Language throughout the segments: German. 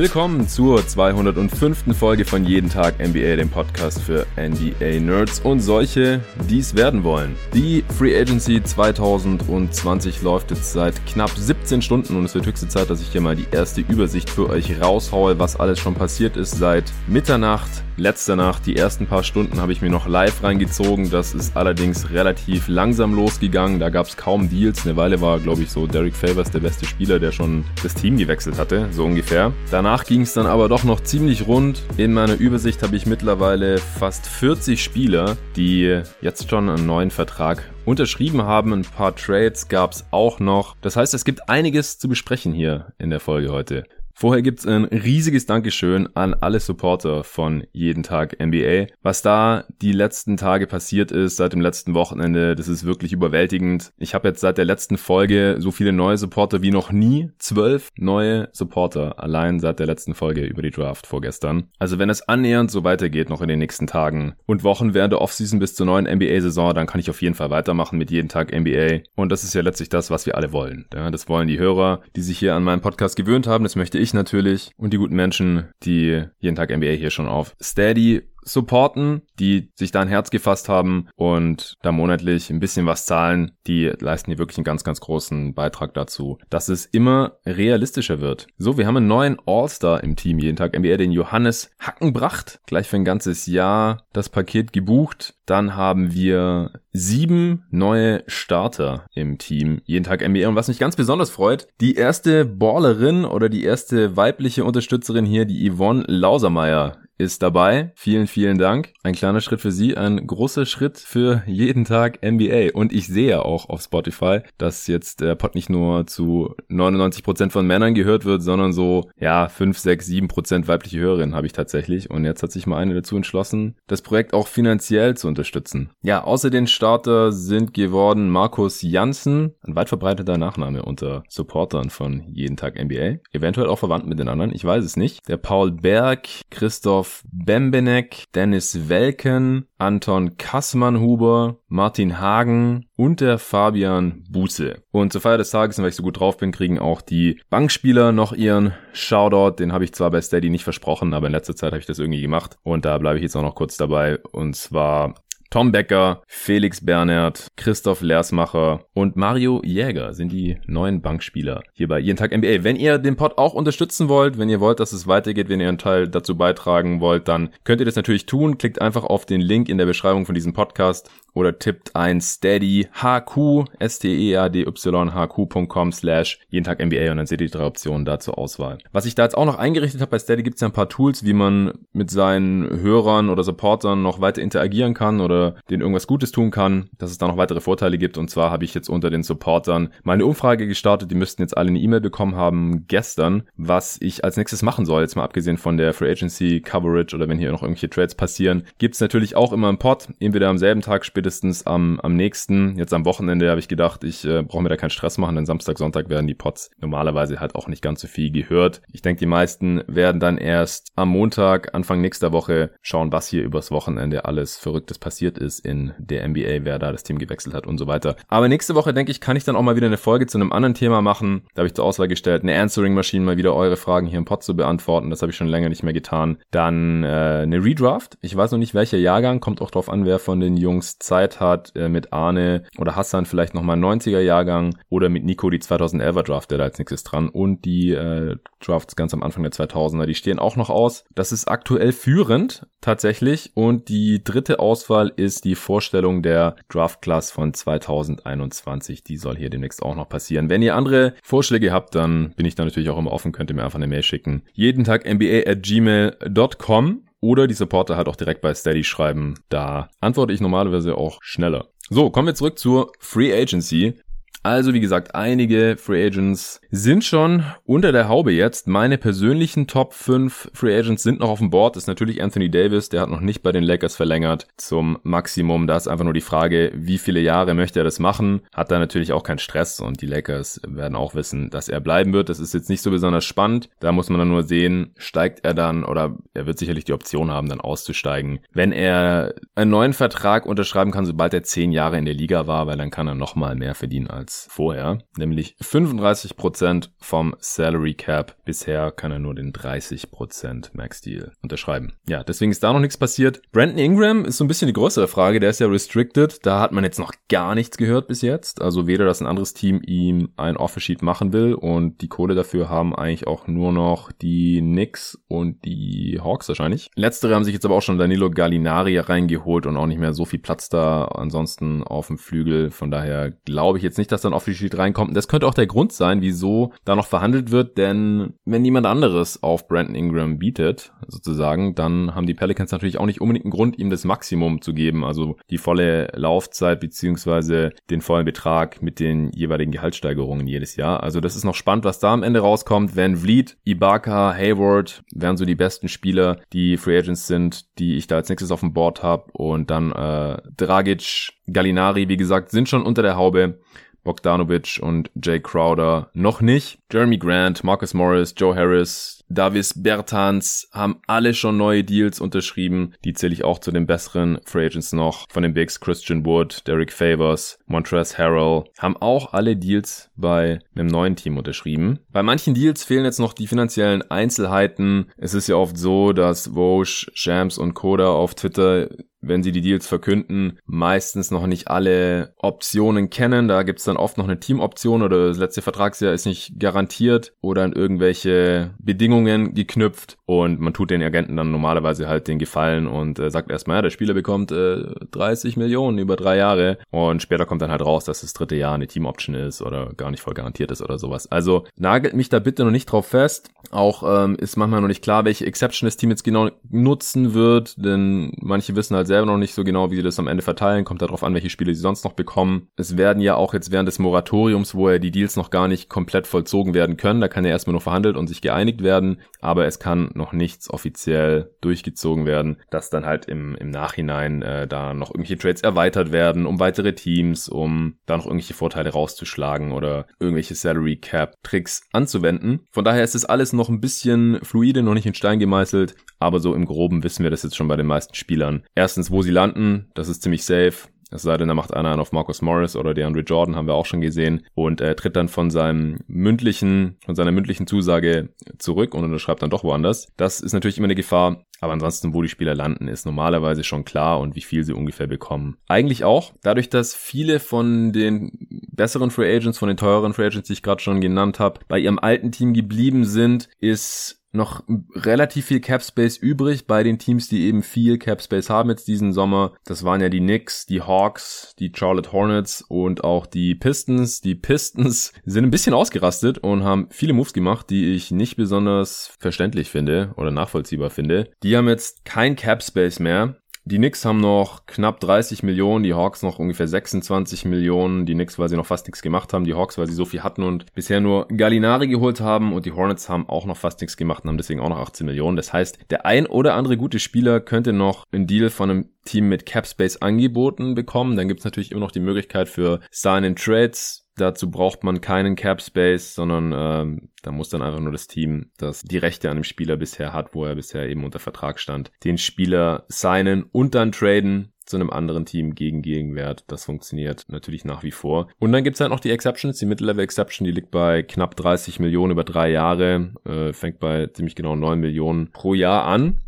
Willkommen zur 205. Folge von Jeden Tag NBA, dem Podcast für NBA-Nerds und solche, die es werden wollen. Die Free Agency 2020 läuft jetzt seit knapp 17 Stunden und es wird höchste Zeit, dass ich hier mal die erste Übersicht für euch raushaue, was alles schon passiert ist seit Mitternacht letzter Nacht. Die ersten paar Stunden habe ich mir noch live reingezogen. Das ist allerdings relativ langsam losgegangen. Da gab es kaum Deals. Eine Weile war, glaube ich, so Derek Favors der beste Spieler, der schon das Team gewechselt hatte, so ungefähr. Danach ging es dann aber doch noch ziemlich rund. In meiner Übersicht habe ich mittlerweile fast 40 Spieler, die jetzt schon einen neuen Vertrag unterschrieben haben. Ein paar Trades gab es auch noch. Das heißt, es gibt einiges zu besprechen hier in der Folge heute. Vorher gibt's ein riesiges Dankeschön an alle Supporter von Jeden Tag NBA. Was da die letzten Tage passiert ist, seit dem letzten Wochenende, das ist wirklich überwältigend. Ich habe jetzt seit der letzten Folge so viele neue Supporter wie noch nie. Zwölf neue Supporter allein seit der letzten Folge über die Draft vorgestern. Also wenn es annähernd so weitergeht noch in den nächsten Tagen und Wochen während der Offseason bis zur neuen NBA-Saison, dann kann ich auf jeden Fall weitermachen mit Jeden Tag NBA. Und das ist ja letztlich das, was wir alle wollen. Das wollen die Hörer, die sich hier an meinen Podcast gewöhnt haben. Das möchte ich natürlich und die guten Menschen, die jeden Tag NBA hier schon auf Steady supporten, die sich da ein Herz gefasst haben und da monatlich ein bisschen was zahlen, die leisten hier wirklich einen ganz, ganz großen Beitrag dazu, dass es immer realistischer wird. So, wir haben einen neuen All-Star im Team jeden Tag, NBA, den Johannes Hackenbracht, gleich für ein ganzes Jahr das Paket gebucht. Dann haben wir sieben neue Starter im Team, jeden Tag NBA. Und was mich ganz besonders freut, die erste Ballerin oder die erste weibliche Unterstützerin hier, die Yvonne Lausermeier ist dabei. Vielen, vielen Dank. Ein kleiner Schritt für Sie, ein großer Schritt für jeden Tag NBA. Und ich sehe ja auch auf Spotify, dass jetzt der Pod nicht nur zu 99 Prozent von Männern gehört wird, sondern so, ja, 5, 6, 7 Prozent weibliche Hörerinnen habe ich tatsächlich. Und jetzt hat sich mal eine dazu entschlossen, das Projekt auch finanziell zu unterstützen. Ja, außer den Starter sind geworden Markus Janssen, ein weit verbreiteter Nachname unter Supportern von jeden Tag NBA. Eventuell auch verwandt mit den anderen, ich weiß es nicht. Der Paul Berg, Christoph Christoph Bembenek, Dennis Welken, Anton Kassmannhuber, Martin Hagen und der Fabian Buße. Und zur Feier des Tages, weil ich so gut drauf bin, kriegen auch die Bankspieler noch ihren Shoutout. Den habe ich zwar bei Steady nicht versprochen, aber in letzter Zeit habe ich das irgendwie gemacht. Und da bleibe ich jetzt auch noch kurz dabei. Und zwar Tom Becker, Felix Bernert, Christoph Lersmacher und Mario Jäger sind die neuen Bankspieler hier bei Jeden Tag NBA. Wenn ihr den Pod auch unterstützen wollt, wenn ihr wollt, dass es weitergeht, wenn ihr einen Teil dazu beitragen wollt, dann könnt ihr das natürlich tun. Klickt einfach auf den Link in der Beschreibung von diesem Podcast oder tippt ein steady hq, S-T-E-A-D-Y, hq.com slash jeden Tag NBA und dann seht ihr die drei Optionen da zur Auswahl. Was ich da jetzt auch noch eingerichtet habe bei Steady gibt es ja ein paar Tools, wie man mit seinen Hörern oder Supportern noch weiter interagieren kann oder denen irgendwas Gutes tun kann, dass es da noch weitere Vorteile gibt. Und zwar habe ich jetzt unter den Supportern mal eine Umfrage gestartet, die müssten jetzt alle eine E-Mail bekommen haben gestern, was ich als nächstes machen soll, jetzt mal abgesehen von der Free Agency Coverage oder wenn hier noch irgendwelche Trades passieren, gibt es natürlich auch immer einen Pod, entweder am selben Tag später spätestens am, am nächsten. Jetzt am Wochenende habe ich gedacht, ich äh, brauche mir da keinen Stress machen, denn Samstag, Sonntag werden die Pots normalerweise halt auch nicht ganz so viel gehört. Ich denke, die meisten werden dann erst am Montag, Anfang nächster Woche schauen, was hier übers Wochenende alles Verrücktes passiert ist in der NBA, wer da das Team gewechselt hat und so weiter. Aber nächste Woche, denke ich, kann ich dann auch mal wieder eine Folge zu einem anderen Thema machen. Da habe ich zur Auswahl gestellt, eine Answering Machine mal wieder eure Fragen hier im Pod zu beantworten. Das habe ich schon länger nicht mehr getan. Dann äh, eine Redraft. Ich weiß noch nicht, welcher Jahrgang. Kommt auch drauf an, wer von den Jungs Zeit hat, äh, mit Arne oder Hassan vielleicht nochmal 90er Jahrgang oder mit Nico die 2011er Draft, der da als nächstes dran und die äh, Drafts ganz am Anfang der 2000er, die stehen auch noch aus. Das ist aktuell führend tatsächlich und die dritte Auswahl ist die Vorstellung der Draft Class von 2021. Die soll hier demnächst auch noch passieren. Wenn ihr andere Vorschläge habt, dann bin ich da natürlich auch immer offen, könnt ihr mir einfach eine Mail schicken. Jeden Tag NBA at gmail.com oder die Supporter halt auch direkt bei Steady schreiben. Da antworte ich normalerweise auch schneller. So, kommen wir zurück zur Free Agency. Also wie gesagt, einige Free Agents sind schon unter der Haube jetzt. Meine persönlichen Top 5 Free Agents sind noch auf dem Board. Das ist natürlich Anthony Davis, der hat noch nicht bei den Lakers verlängert zum Maximum. Da ist einfach nur die Frage, wie viele Jahre möchte er das machen? Hat da natürlich auch keinen Stress und die Lakers werden auch wissen, dass er bleiben wird. Das ist jetzt nicht so besonders spannend. Da muss man dann nur sehen, steigt er dann oder er wird sicherlich die Option haben, dann auszusteigen. Wenn er einen neuen Vertrag unterschreiben kann, sobald er 10 Jahre in der Liga war, weil dann kann er nochmal mehr verdienen als als vorher, nämlich 35% vom Salary Cap. Bisher kann er nur den 30% Max Deal unterschreiben. Ja, deswegen ist da noch nichts passiert. Brandon Ingram ist so ein bisschen die größere Frage, der ist ja restricted. Da hat man jetzt noch gar nichts gehört bis jetzt. Also weder, dass ein anderes Team ihm ein Offer Sheet machen will und die Kohle dafür haben eigentlich auch nur noch die Knicks und die Hawks wahrscheinlich. Letztere haben sich jetzt aber auch schon Danilo Gallinari reingeholt und auch nicht mehr so viel Platz da ansonsten auf dem Flügel. Von daher glaube ich jetzt nicht, dass dann Offer Sheet reinkommt. Das könnte auch der Grund sein, wieso da noch verhandelt wird, denn wenn niemand anderes auf Brandon Ingram bietet, sozusagen, dann haben die Pelicans natürlich auch nicht unbedingt einen Grund, ihm das Maximum zu geben, also die volle Laufzeit beziehungsweise den vollen Betrag mit den jeweiligen Gehaltssteigerungen jedes Jahr. Also das ist noch spannend, was da am Ende rauskommt. Van Vliet, Ibaka, Hayward wären so die besten Spieler, die Free Agents sind, die ich da als nächstes auf dem Board habe und dann äh, Dragic, Gallinari, wie gesagt, sind schon unter der Haube. Bogdanovic und Jay Crowder noch nicht. Jeremy Grant, Marcus Morris, Joe Harris, Davis Bertans haben alle schon neue Deals unterschrieben. Die zähle ich auch zu den besseren Free Agents noch. Von den Bigs Christian Wood, Derek Favors, Montrezl Harrell haben auch alle Deals bei einem neuen Team unterschrieben. Bei manchen Deals fehlen jetzt noch die finanziellen Einzelheiten. Es ist ja oft so, dass Vosch, Shams und Koda auf Twitter wenn sie die Deals verkünden, meistens noch nicht alle Optionen kennen. Da gibt's dann oft noch eine Teamoption oder das letzte Vertragsjahr ist nicht garantiert oder an irgendwelche Bedingungen geknüpft und man tut den Agenten dann normalerweise halt den Gefallen und äh, sagt erstmal, ja, der Spieler bekommt äh, 30 Millionen über drei Jahre und später kommt dann halt raus, dass das dritte Jahr eine Teamoption ist oder gar nicht voll garantiert ist oder sowas. Also nagelt mich da bitte noch nicht drauf fest. Auch ähm, ist manchmal noch nicht klar, welche Exception das Team jetzt genau nutzen wird, denn manche wissen halt selber noch nicht so genau, wie sie das am Ende verteilen. Kommt darauf an, welche Spiele sie sonst noch bekommen. Es werden ja auch jetzt während des Moratoriums, wo ja die Deals noch gar nicht komplett vollzogen werden können, da kann ja erstmal nur verhandelt und sich geeinigt werden, aber es kann noch nichts offiziell durchgezogen werden, dass dann halt im, im Nachhinein äh, da noch irgendwelche Trades erweitert werden, um weitere Teams, um da noch irgendwelche Vorteile rauszuschlagen oder irgendwelche Salary Cap Tricks anzuwenden. Von daher ist es alles noch ein bisschen fluide, noch nicht in Stein gemeißelt, aber so im Groben wissen wir das jetzt schon bei den meisten Spielern. Erstens, wo sie landen, das ist ziemlich safe. Es sei denn, da macht einer einen auf Marcus Morris oder DeAndre Jordan, haben wir auch schon gesehen. Und er tritt dann von seinem mündlichen, von seiner mündlichen Zusage zurück und unterschreibt dann doch woanders. Das ist natürlich immer eine Gefahr. Aber ansonsten, wo die Spieler landen, ist normalerweise schon klar und wie viel sie ungefähr bekommen. Eigentlich auch, dadurch, dass viele von den besseren Free Agents, von den teureren Free Agents, die ich gerade schon genannt habe, bei ihrem alten Team geblieben sind, ist noch relativ viel Cap Space übrig bei den Teams, die eben viel Cap Space haben jetzt diesen Sommer. Das waren ja die Knicks, die Hawks, die Charlotte Hornets und auch die Pistons. Die Pistons sind ein bisschen ausgerastet und haben viele Moves gemacht, die ich nicht besonders verständlich finde oder nachvollziehbar finde. Die haben jetzt kein Cap Space mehr die Knicks haben noch knapp 30 Millionen, die Hawks noch ungefähr 26 Millionen. Die Knicks, weil sie noch fast nichts gemacht haben, die Hawks, weil sie so viel hatten und bisher nur Gallinari geholt haben und die Hornets haben auch noch fast nichts gemacht und haben deswegen auch noch 18 Millionen. Das heißt, der ein oder andere gute Spieler könnte noch einen Deal von einem Team mit Cap Space angeboten bekommen. Dann gibt es natürlich immer noch die Möglichkeit für Sign-and-Trades Dazu braucht man keinen Cap Space, sondern ähm, da muss dann einfach nur das Team, das die Rechte an dem Spieler bisher hat, wo er bisher eben unter Vertrag stand, den Spieler signen und dann traden zu einem anderen Team gegen Gegenwert. Das funktioniert natürlich nach wie vor. Und dann gibt's halt noch die Exceptions. Die Mid-Level Exception, die liegt bei knapp 30 Millionen über drei Jahre, äh, fängt bei ziemlich genau 9 Millionen pro Jahr an.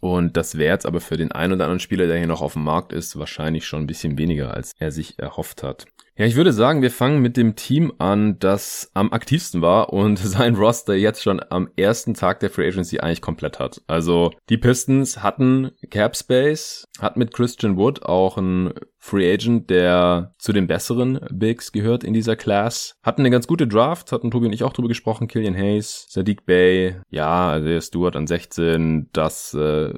Und das wäre jetzt aber für den einen oder anderen Spieler, der hier noch auf dem Markt ist, wahrscheinlich schon ein bisschen weniger, als er sich erhofft hat. Ja, ich würde sagen, wir fangen mit dem Team an, das am aktivsten war und sein Roster jetzt schon am ersten Tag der Free Agency eigentlich komplett hat. Also die Pistons hatten Cap Space, hat mit Christian Wood auch einen Free Agent, der zu den besseren Bigs gehört in dieser Class. Hatten eine ganz gute Draft, hatten Tobi und ich auch drüber gesprochen. Killian Hayes, Sadiq Bay, ja, also Stewart an 16, das äh,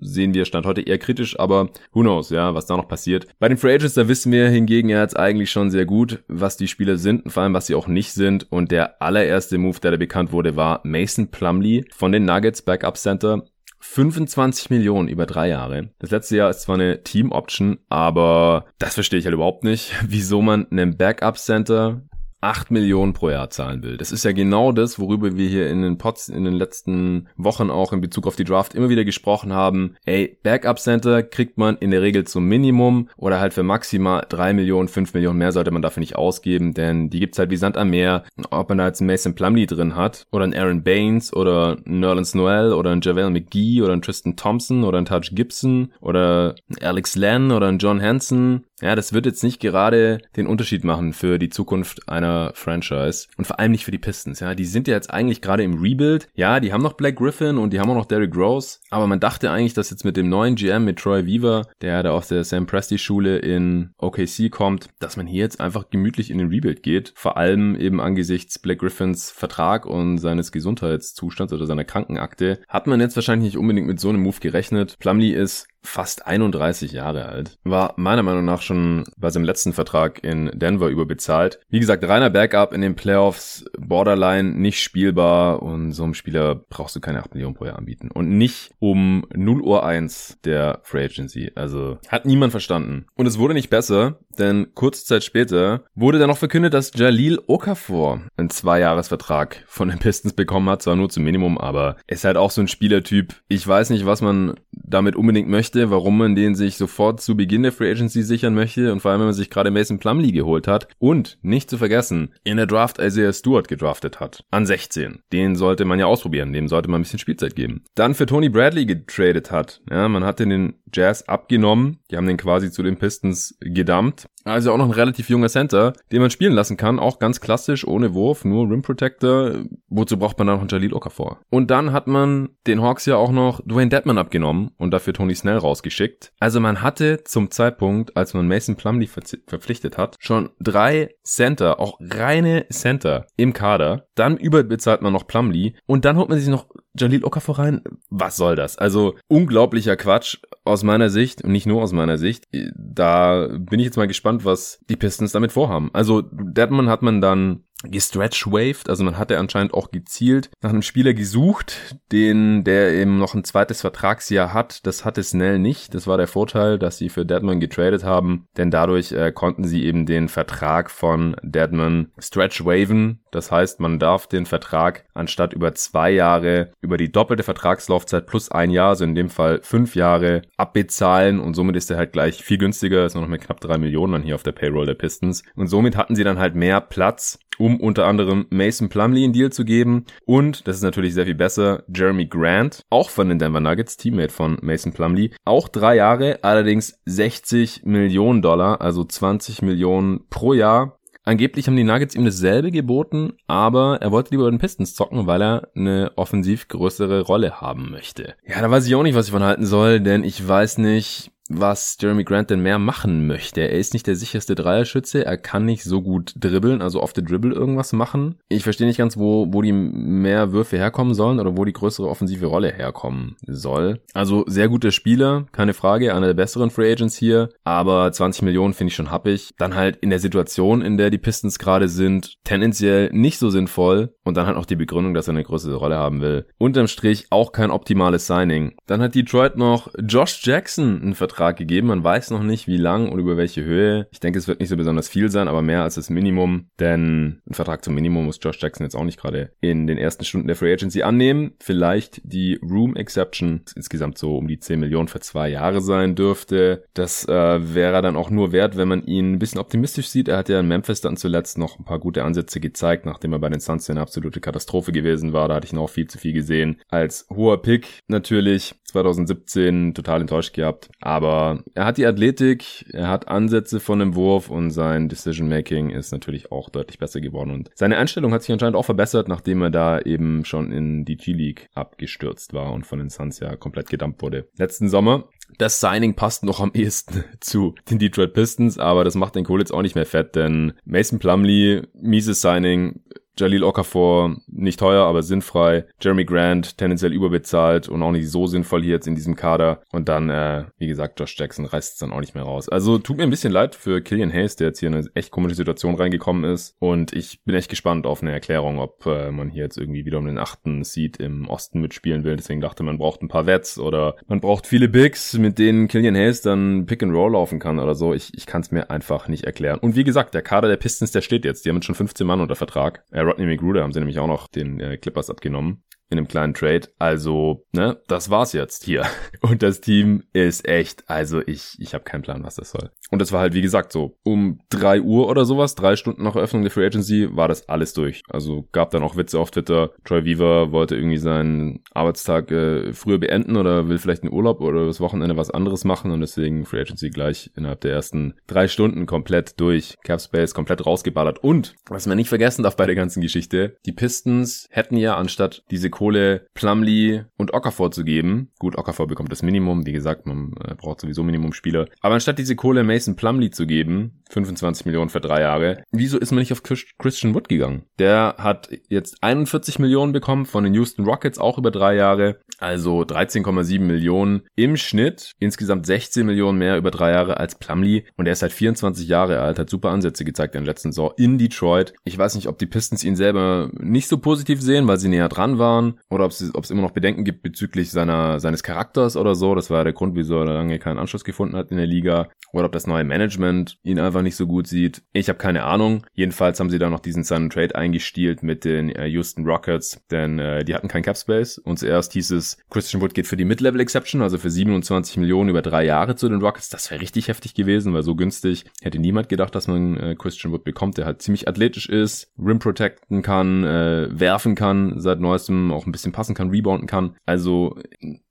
sehen wir Stand heute eher kritisch, aber who knows, ja, was da noch passiert. Bei den Free Agents, da wissen wir hingegen jetzt eigentlich schon sehr gut, was die Spieler sind und vor allem, was sie auch nicht sind. Und der allererste Move, der da bekannt wurde, war Mason Plumley von den Nuggets Backup Center. 25 Millionen über drei Jahre. Das letzte Jahr ist zwar eine Team-Option, aber das verstehe ich halt überhaupt nicht, wieso man einen Backup-Center 8 Millionen pro Jahr zahlen will. Das ist ja genau das, worüber wir hier in den Pots in den letzten Wochen auch in Bezug auf die Draft immer wieder gesprochen haben. Ey, Backup Center kriegt man in der Regel zum Minimum oder halt für maximal 3 Millionen, 5 Millionen mehr sollte man dafür nicht ausgeben, denn die gibt's halt wie Sand am Meer. Ob man da jetzt einen Mason Plumlee drin hat oder einen Aaron Baines oder einen Nerlens Noel oder einen JaVale McGee oder einen Tristan Thompson oder einen Touch Gibson oder einen Alex Len oder einen John Hansen ja, das wird jetzt nicht gerade den Unterschied machen für die Zukunft einer Franchise und vor allem nicht für die Pistons. Ja, die sind ja jetzt eigentlich gerade im Rebuild. Ja, die haben noch Black Griffin und die haben auch noch Derrick Rose, aber man dachte eigentlich, dass jetzt mit dem neuen GM mit Troy Weaver, der da aus der Sam Presti Schule in OKC kommt, dass man hier jetzt einfach gemütlich in den Rebuild geht. Vor allem eben angesichts Black Griffins Vertrag und seines Gesundheitszustands oder seiner Krankenakte hat man jetzt wahrscheinlich nicht unbedingt mit so einem Move gerechnet. Plumlee ist fast 31 Jahre alt. War meiner Meinung nach schon bei seinem letzten Vertrag in Denver überbezahlt. Wie gesagt, reiner Backup in den Playoffs, Borderline nicht spielbar und so einem Spieler brauchst du keine 8 Millionen pro Jahr anbieten. Und nicht um 0 Uhr 1 der Free Agency. Also hat niemand verstanden. Und es wurde nicht besser, denn kurze Zeit später wurde dann noch verkündet, dass Jalil Okafor einen Zweijahresvertrag von den Pistons bekommen hat. Zwar nur zum Minimum, aber ist halt auch so ein Spielertyp. Ich weiß nicht, was man damit unbedingt möchte, warum man den sich sofort zu Beginn der Free Agency sichern möchte und vor allem, wenn man sich gerade Mason Plumlee geholt hat und nicht zu vergessen, in der Draft Isaiah Stewart gedraftet hat. An 16. Den sollte man ja ausprobieren, dem sollte man ein bisschen Spielzeit geben. Dann für Tony Bradley getradet hat. Ja, man hat den Jazz abgenommen. Die haben den quasi zu den Pistons gedumpt. Also auch noch ein relativ junger Center, den man spielen lassen kann. Auch ganz klassisch, ohne Wurf, nur Rim Protector. Wozu braucht man dann noch einen Jalil Okafor? Und dann hat man den Hawks ja auch noch Dwayne Dedman abgenommen und dafür Tony Snell rausgeschickt. Also man hatte zum Zeitpunkt, als man Mason Plumlee ver verpflichtet hat, schon drei Center, auch reine Center im Kader. Dann überbezahlt man noch Plumlee und dann holt man sich noch Jalil Okafor rein. Was soll das? Also unglaublicher Quatsch aus meiner Sicht und nicht nur aus meiner Sicht. Da bin ich jetzt mal gespannt, was die Pistons damit vorhaben. Also Deadman hat man dann gestretch-waved, also man hatte anscheinend auch gezielt nach einem Spieler gesucht, den, der eben noch ein zweites Vertragsjahr hat. Das hatte Snell nicht. Das war der Vorteil, dass sie für Deadman getradet haben, denn dadurch äh, konnten sie eben den Vertrag von Deadman stretch-waven. Das heißt, man darf den Vertrag anstatt über zwei Jahre über die doppelte Vertragslaufzeit plus ein Jahr, also in dem Fall fünf Jahre, abbezahlen und somit ist er halt gleich viel günstiger, ist nur noch mit knapp drei Millionen dann hier auf der Payroll der Pistons und somit hatten sie dann halt mehr Platz um unter anderem Mason Plumlee einen Deal zu geben und, das ist natürlich sehr viel besser, Jeremy Grant, auch von den Denver Nuggets, Teammate von Mason Plumlee, auch drei Jahre, allerdings 60 Millionen Dollar, also 20 Millionen pro Jahr. Angeblich haben die Nuggets ihm dasselbe geboten, aber er wollte lieber den Pistons zocken, weil er eine offensiv größere Rolle haben möchte. Ja, da weiß ich auch nicht, was ich von halten soll, denn ich weiß nicht, was Jeremy Grant denn mehr machen möchte. Er ist nicht der sicherste Dreierschütze, er kann nicht so gut dribbeln, also auf der Dribble irgendwas machen. Ich verstehe nicht ganz, wo, wo die mehr Würfe herkommen sollen oder wo die größere offensive Rolle herkommen soll. Also sehr guter Spieler, keine Frage, einer der besseren Free Agents hier, aber 20 Millionen finde ich schon happig. Dann halt in der Situation, in der die Pistons gerade sind, tendenziell nicht so sinnvoll und dann halt auch die Begründung, dass er eine größere Rolle haben will. Unterm Strich auch kein optimales Signing. Dann hat Detroit noch Josh Jackson einen Vertrag Vertrag gegeben. Man weiß noch nicht, wie lang und über welche Höhe. Ich denke, es wird nicht so besonders viel sein, aber mehr als das Minimum. Denn ein Vertrag zum Minimum muss Josh Jackson jetzt auch nicht gerade in den ersten Stunden der Free Agency annehmen. Vielleicht die Room Exception insgesamt so um die 10 Millionen für zwei Jahre sein dürfte. Das äh, wäre dann auch nur wert, wenn man ihn ein bisschen optimistisch sieht. Er hat ja in Memphis dann zuletzt noch ein paar gute Ansätze gezeigt, nachdem er bei den Suns eine absolute Katastrophe gewesen war. Da hatte ich noch viel zu viel gesehen. Als hoher Pick natürlich 2017 total enttäuscht gehabt. Aber er hat die Athletik, er hat Ansätze von dem Wurf und sein Decision Making ist natürlich auch deutlich besser geworden. Und seine Einstellung hat sich anscheinend auch verbessert, nachdem er da eben schon in die G-League abgestürzt war und von den Suns ja komplett gedumpt wurde. Letzten Sommer das Signing passt noch am ehesten zu den Detroit Pistons, aber das macht den Kohl jetzt auch nicht mehr fett, denn Mason Plumley, mieses Signing, Jalil Okafor nicht teuer, aber sinnfrei. Jeremy Grant tendenziell überbezahlt und auch nicht so sinnvoll hier jetzt in diesem Kader. Und dann, äh, wie gesagt, Josh Jackson reißt es dann auch nicht mehr raus. Also tut mir ein bisschen leid für Killian Hayes, der jetzt hier in eine echt komische Situation reingekommen ist. Und ich bin echt gespannt auf eine Erklärung, ob äh, man hier jetzt irgendwie wieder um den achten Seed im Osten mitspielen will. Deswegen dachte man braucht ein paar Wets oder man braucht viele Bigs, mit denen Killian Hayes dann Pick and Roll laufen kann oder so. Ich, ich kann es mir einfach nicht erklären. Und wie gesagt, der Kader der Pistons, der steht jetzt. Die haben jetzt schon 15 Mann unter Vertrag. Äh, Rodney McGruder haben sie nämlich auch noch den äh, Clippers abgenommen in einem kleinen Trade. Also, ne, das war's jetzt hier. Und das Team ist echt, also ich, ich habe keinen Plan, was das soll. Und das war halt, wie gesagt, so um drei Uhr oder sowas, drei Stunden nach Eröffnung der Free Agency, war das alles durch. Also gab dann auch Witze auf Twitter. Troy Weaver wollte irgendwie seinen Arbeitstag äh, früher beenden oder will vielleicht einen Urlaub oder das Wochenende was anderes machen und deswegen Free Agency gleich innerhalb der ersten drei Stunden komplett durch. Cap Space komplett rausgeballert. Und, was man nicht vergessen darf bei der ganzen Geschichte, die Pistons hätten ja anstatt diese Kohle Plumlee und Okafor zu geben. Gut, Okafor bekommt das Minimum. Wie gesagt, man äh, braucht sowieso Minimumspieler. Aber anstatt diese Kohle Mason Plumlee zu geben, 25 Millionen für drei Jahre, wieso ist man nicht auf Christian Wood gegangen? Der hat jetzt 41 Millionen bekommen von den Houston Rockets, auch über drei Jahre. Also 13,7 Millionen im Schnitt. Insgesamt 16 Millionen mehr über drei Jahre als Plumlee. Und er ist halt 24 Jahre alt, hat super Ansätze gezeigt in der letzten Saison in Detroit. Ich weiß nicht, ob die Pistons ihn selber nicht so positiv sehen, weil sie näher dran waren oder ob es, immer noch Bedenken gibt bezüglich seiner, seines Charakters oder so. Das war der Grund, wieso er lange keinen Anschluss gefunden hat in der Liga. Oder ob das neue Management ihn einfach nicht so gut sieht. Ich habe keine Ahnung. Jedenfalls haben sie da noch diesen Sun Trade eingestielt mit den äh, Houston Rockets, denn äh, die hatten kein Cap Space. Und zuerst hieß es, Christian Wood geht für die Mid-Level Exception, also für 27 Millionen über drei Jahre zu den Rockets. Das wäre richtig heftig gewesen, weil so günstig hätte niemand gedacht, dass man äh, Christian Wood bekommt, der halt ziemlich athletisch ist, Rim protecten kann, äh, werfen kann, seit neuestem auch ein bisschen passen kann, rebounden kann. Also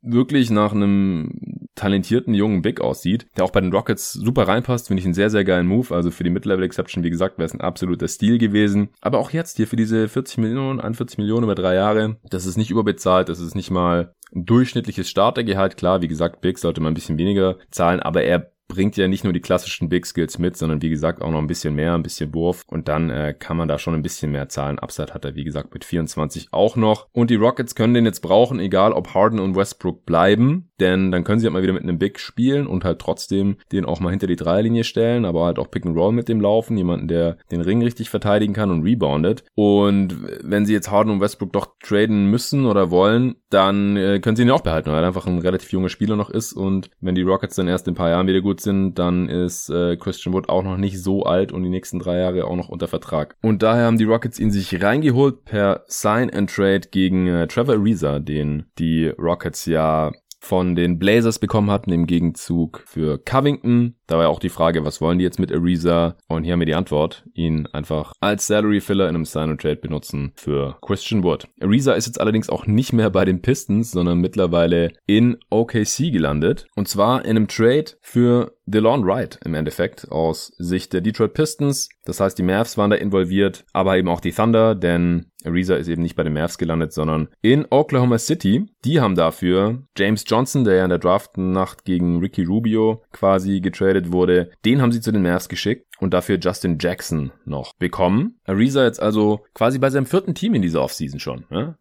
wirklich nach einem talentierten jungen Big aussieht, der auch bei den Rockets super reinpasst, finde ich einen sehr, sehr geilen Move. Also für die Mid-Level Exception, wie gesagt, wäre es ein absoluter Stil gewesen. Aber auch jetzt hier für diese 40 Millionen, 41 Millionen über drei Jahre, das ist nicht überbezahlt, das ist nicht mal ein durchschnittliches Startergehalt. Klar, wie gesagt, Big sollte man ein bisschen weniger zahlen, aber er bringt ja nicht nur die klassischen Big Skills mit, sondern wie gesagt auch noch ein bisschen mehr, ein bisschen Wurf. Und dann äh, kann man da schon ein bisschen mehr zahlen. Upside hat er wie gesagt mit 24 auch noch. Und die Rockets können den jetzt brauchen, egal ob Harden und Westbrook bleiben, denn dann können sie halt mal wieder mit einem Big spielen und halt trotzdem den auch mal hinter die Dreierlinie stellen, aber halt auch Pick and Roll mit dem laufen, jemanden, der den Ring richtig verteidigen kann und reboundet. Und wenn sie jetzt Harden und Westbrook doch traden müssen oder wollen, dann äh, können sie ihn auch behalten, weil er einfach ein relativ junger Spieler noch ist und wenn die Rockets dann erst in ein paar Jahren wieder gut sind, dann ist äh, Christian Wood auch noch nicht so alt und die nächsten drei Jahre auch noch unter Vertrag. Und daher haben die Rockets ihn sich reingeholt per Sign and Trade gegen äh, Trevor Ariza, den die Rockets ja von den Blazers bekommen hatten im Gegenzug für Covington. Da war ja auch die Frage, was wollen die jetzt mit Ariza? Und hier haben wir die Antwort. Ihn einfach als Salary Filler in einem Sign and Trade benutzen für Christian Wood. Ariza ist jetzt allerdings auch nicht mehr bei den Pistons, sondern mittlerweile in OKC gelandet. Und zwar in einem Trade für DeLon Wright im Endeffekt aus Sicht der Detroit Pistons. Das heißt, die Mavs waren da involviert, aber eben auch die Thunder, denn Ariza ist eben nicht bei den Mavs gelandet, sondern in Oklahoma City. Die haben dafür James Johnson, der ja in der Draftnacht gegen Ricky Rubio quasi getradet wurde, den haben sie zu den Mavs geschickt und dafür Justin Jackson noch bekommen. Ariza jetzt also quasi bei seinem vierten Team in dieser Offseason schon. Ja?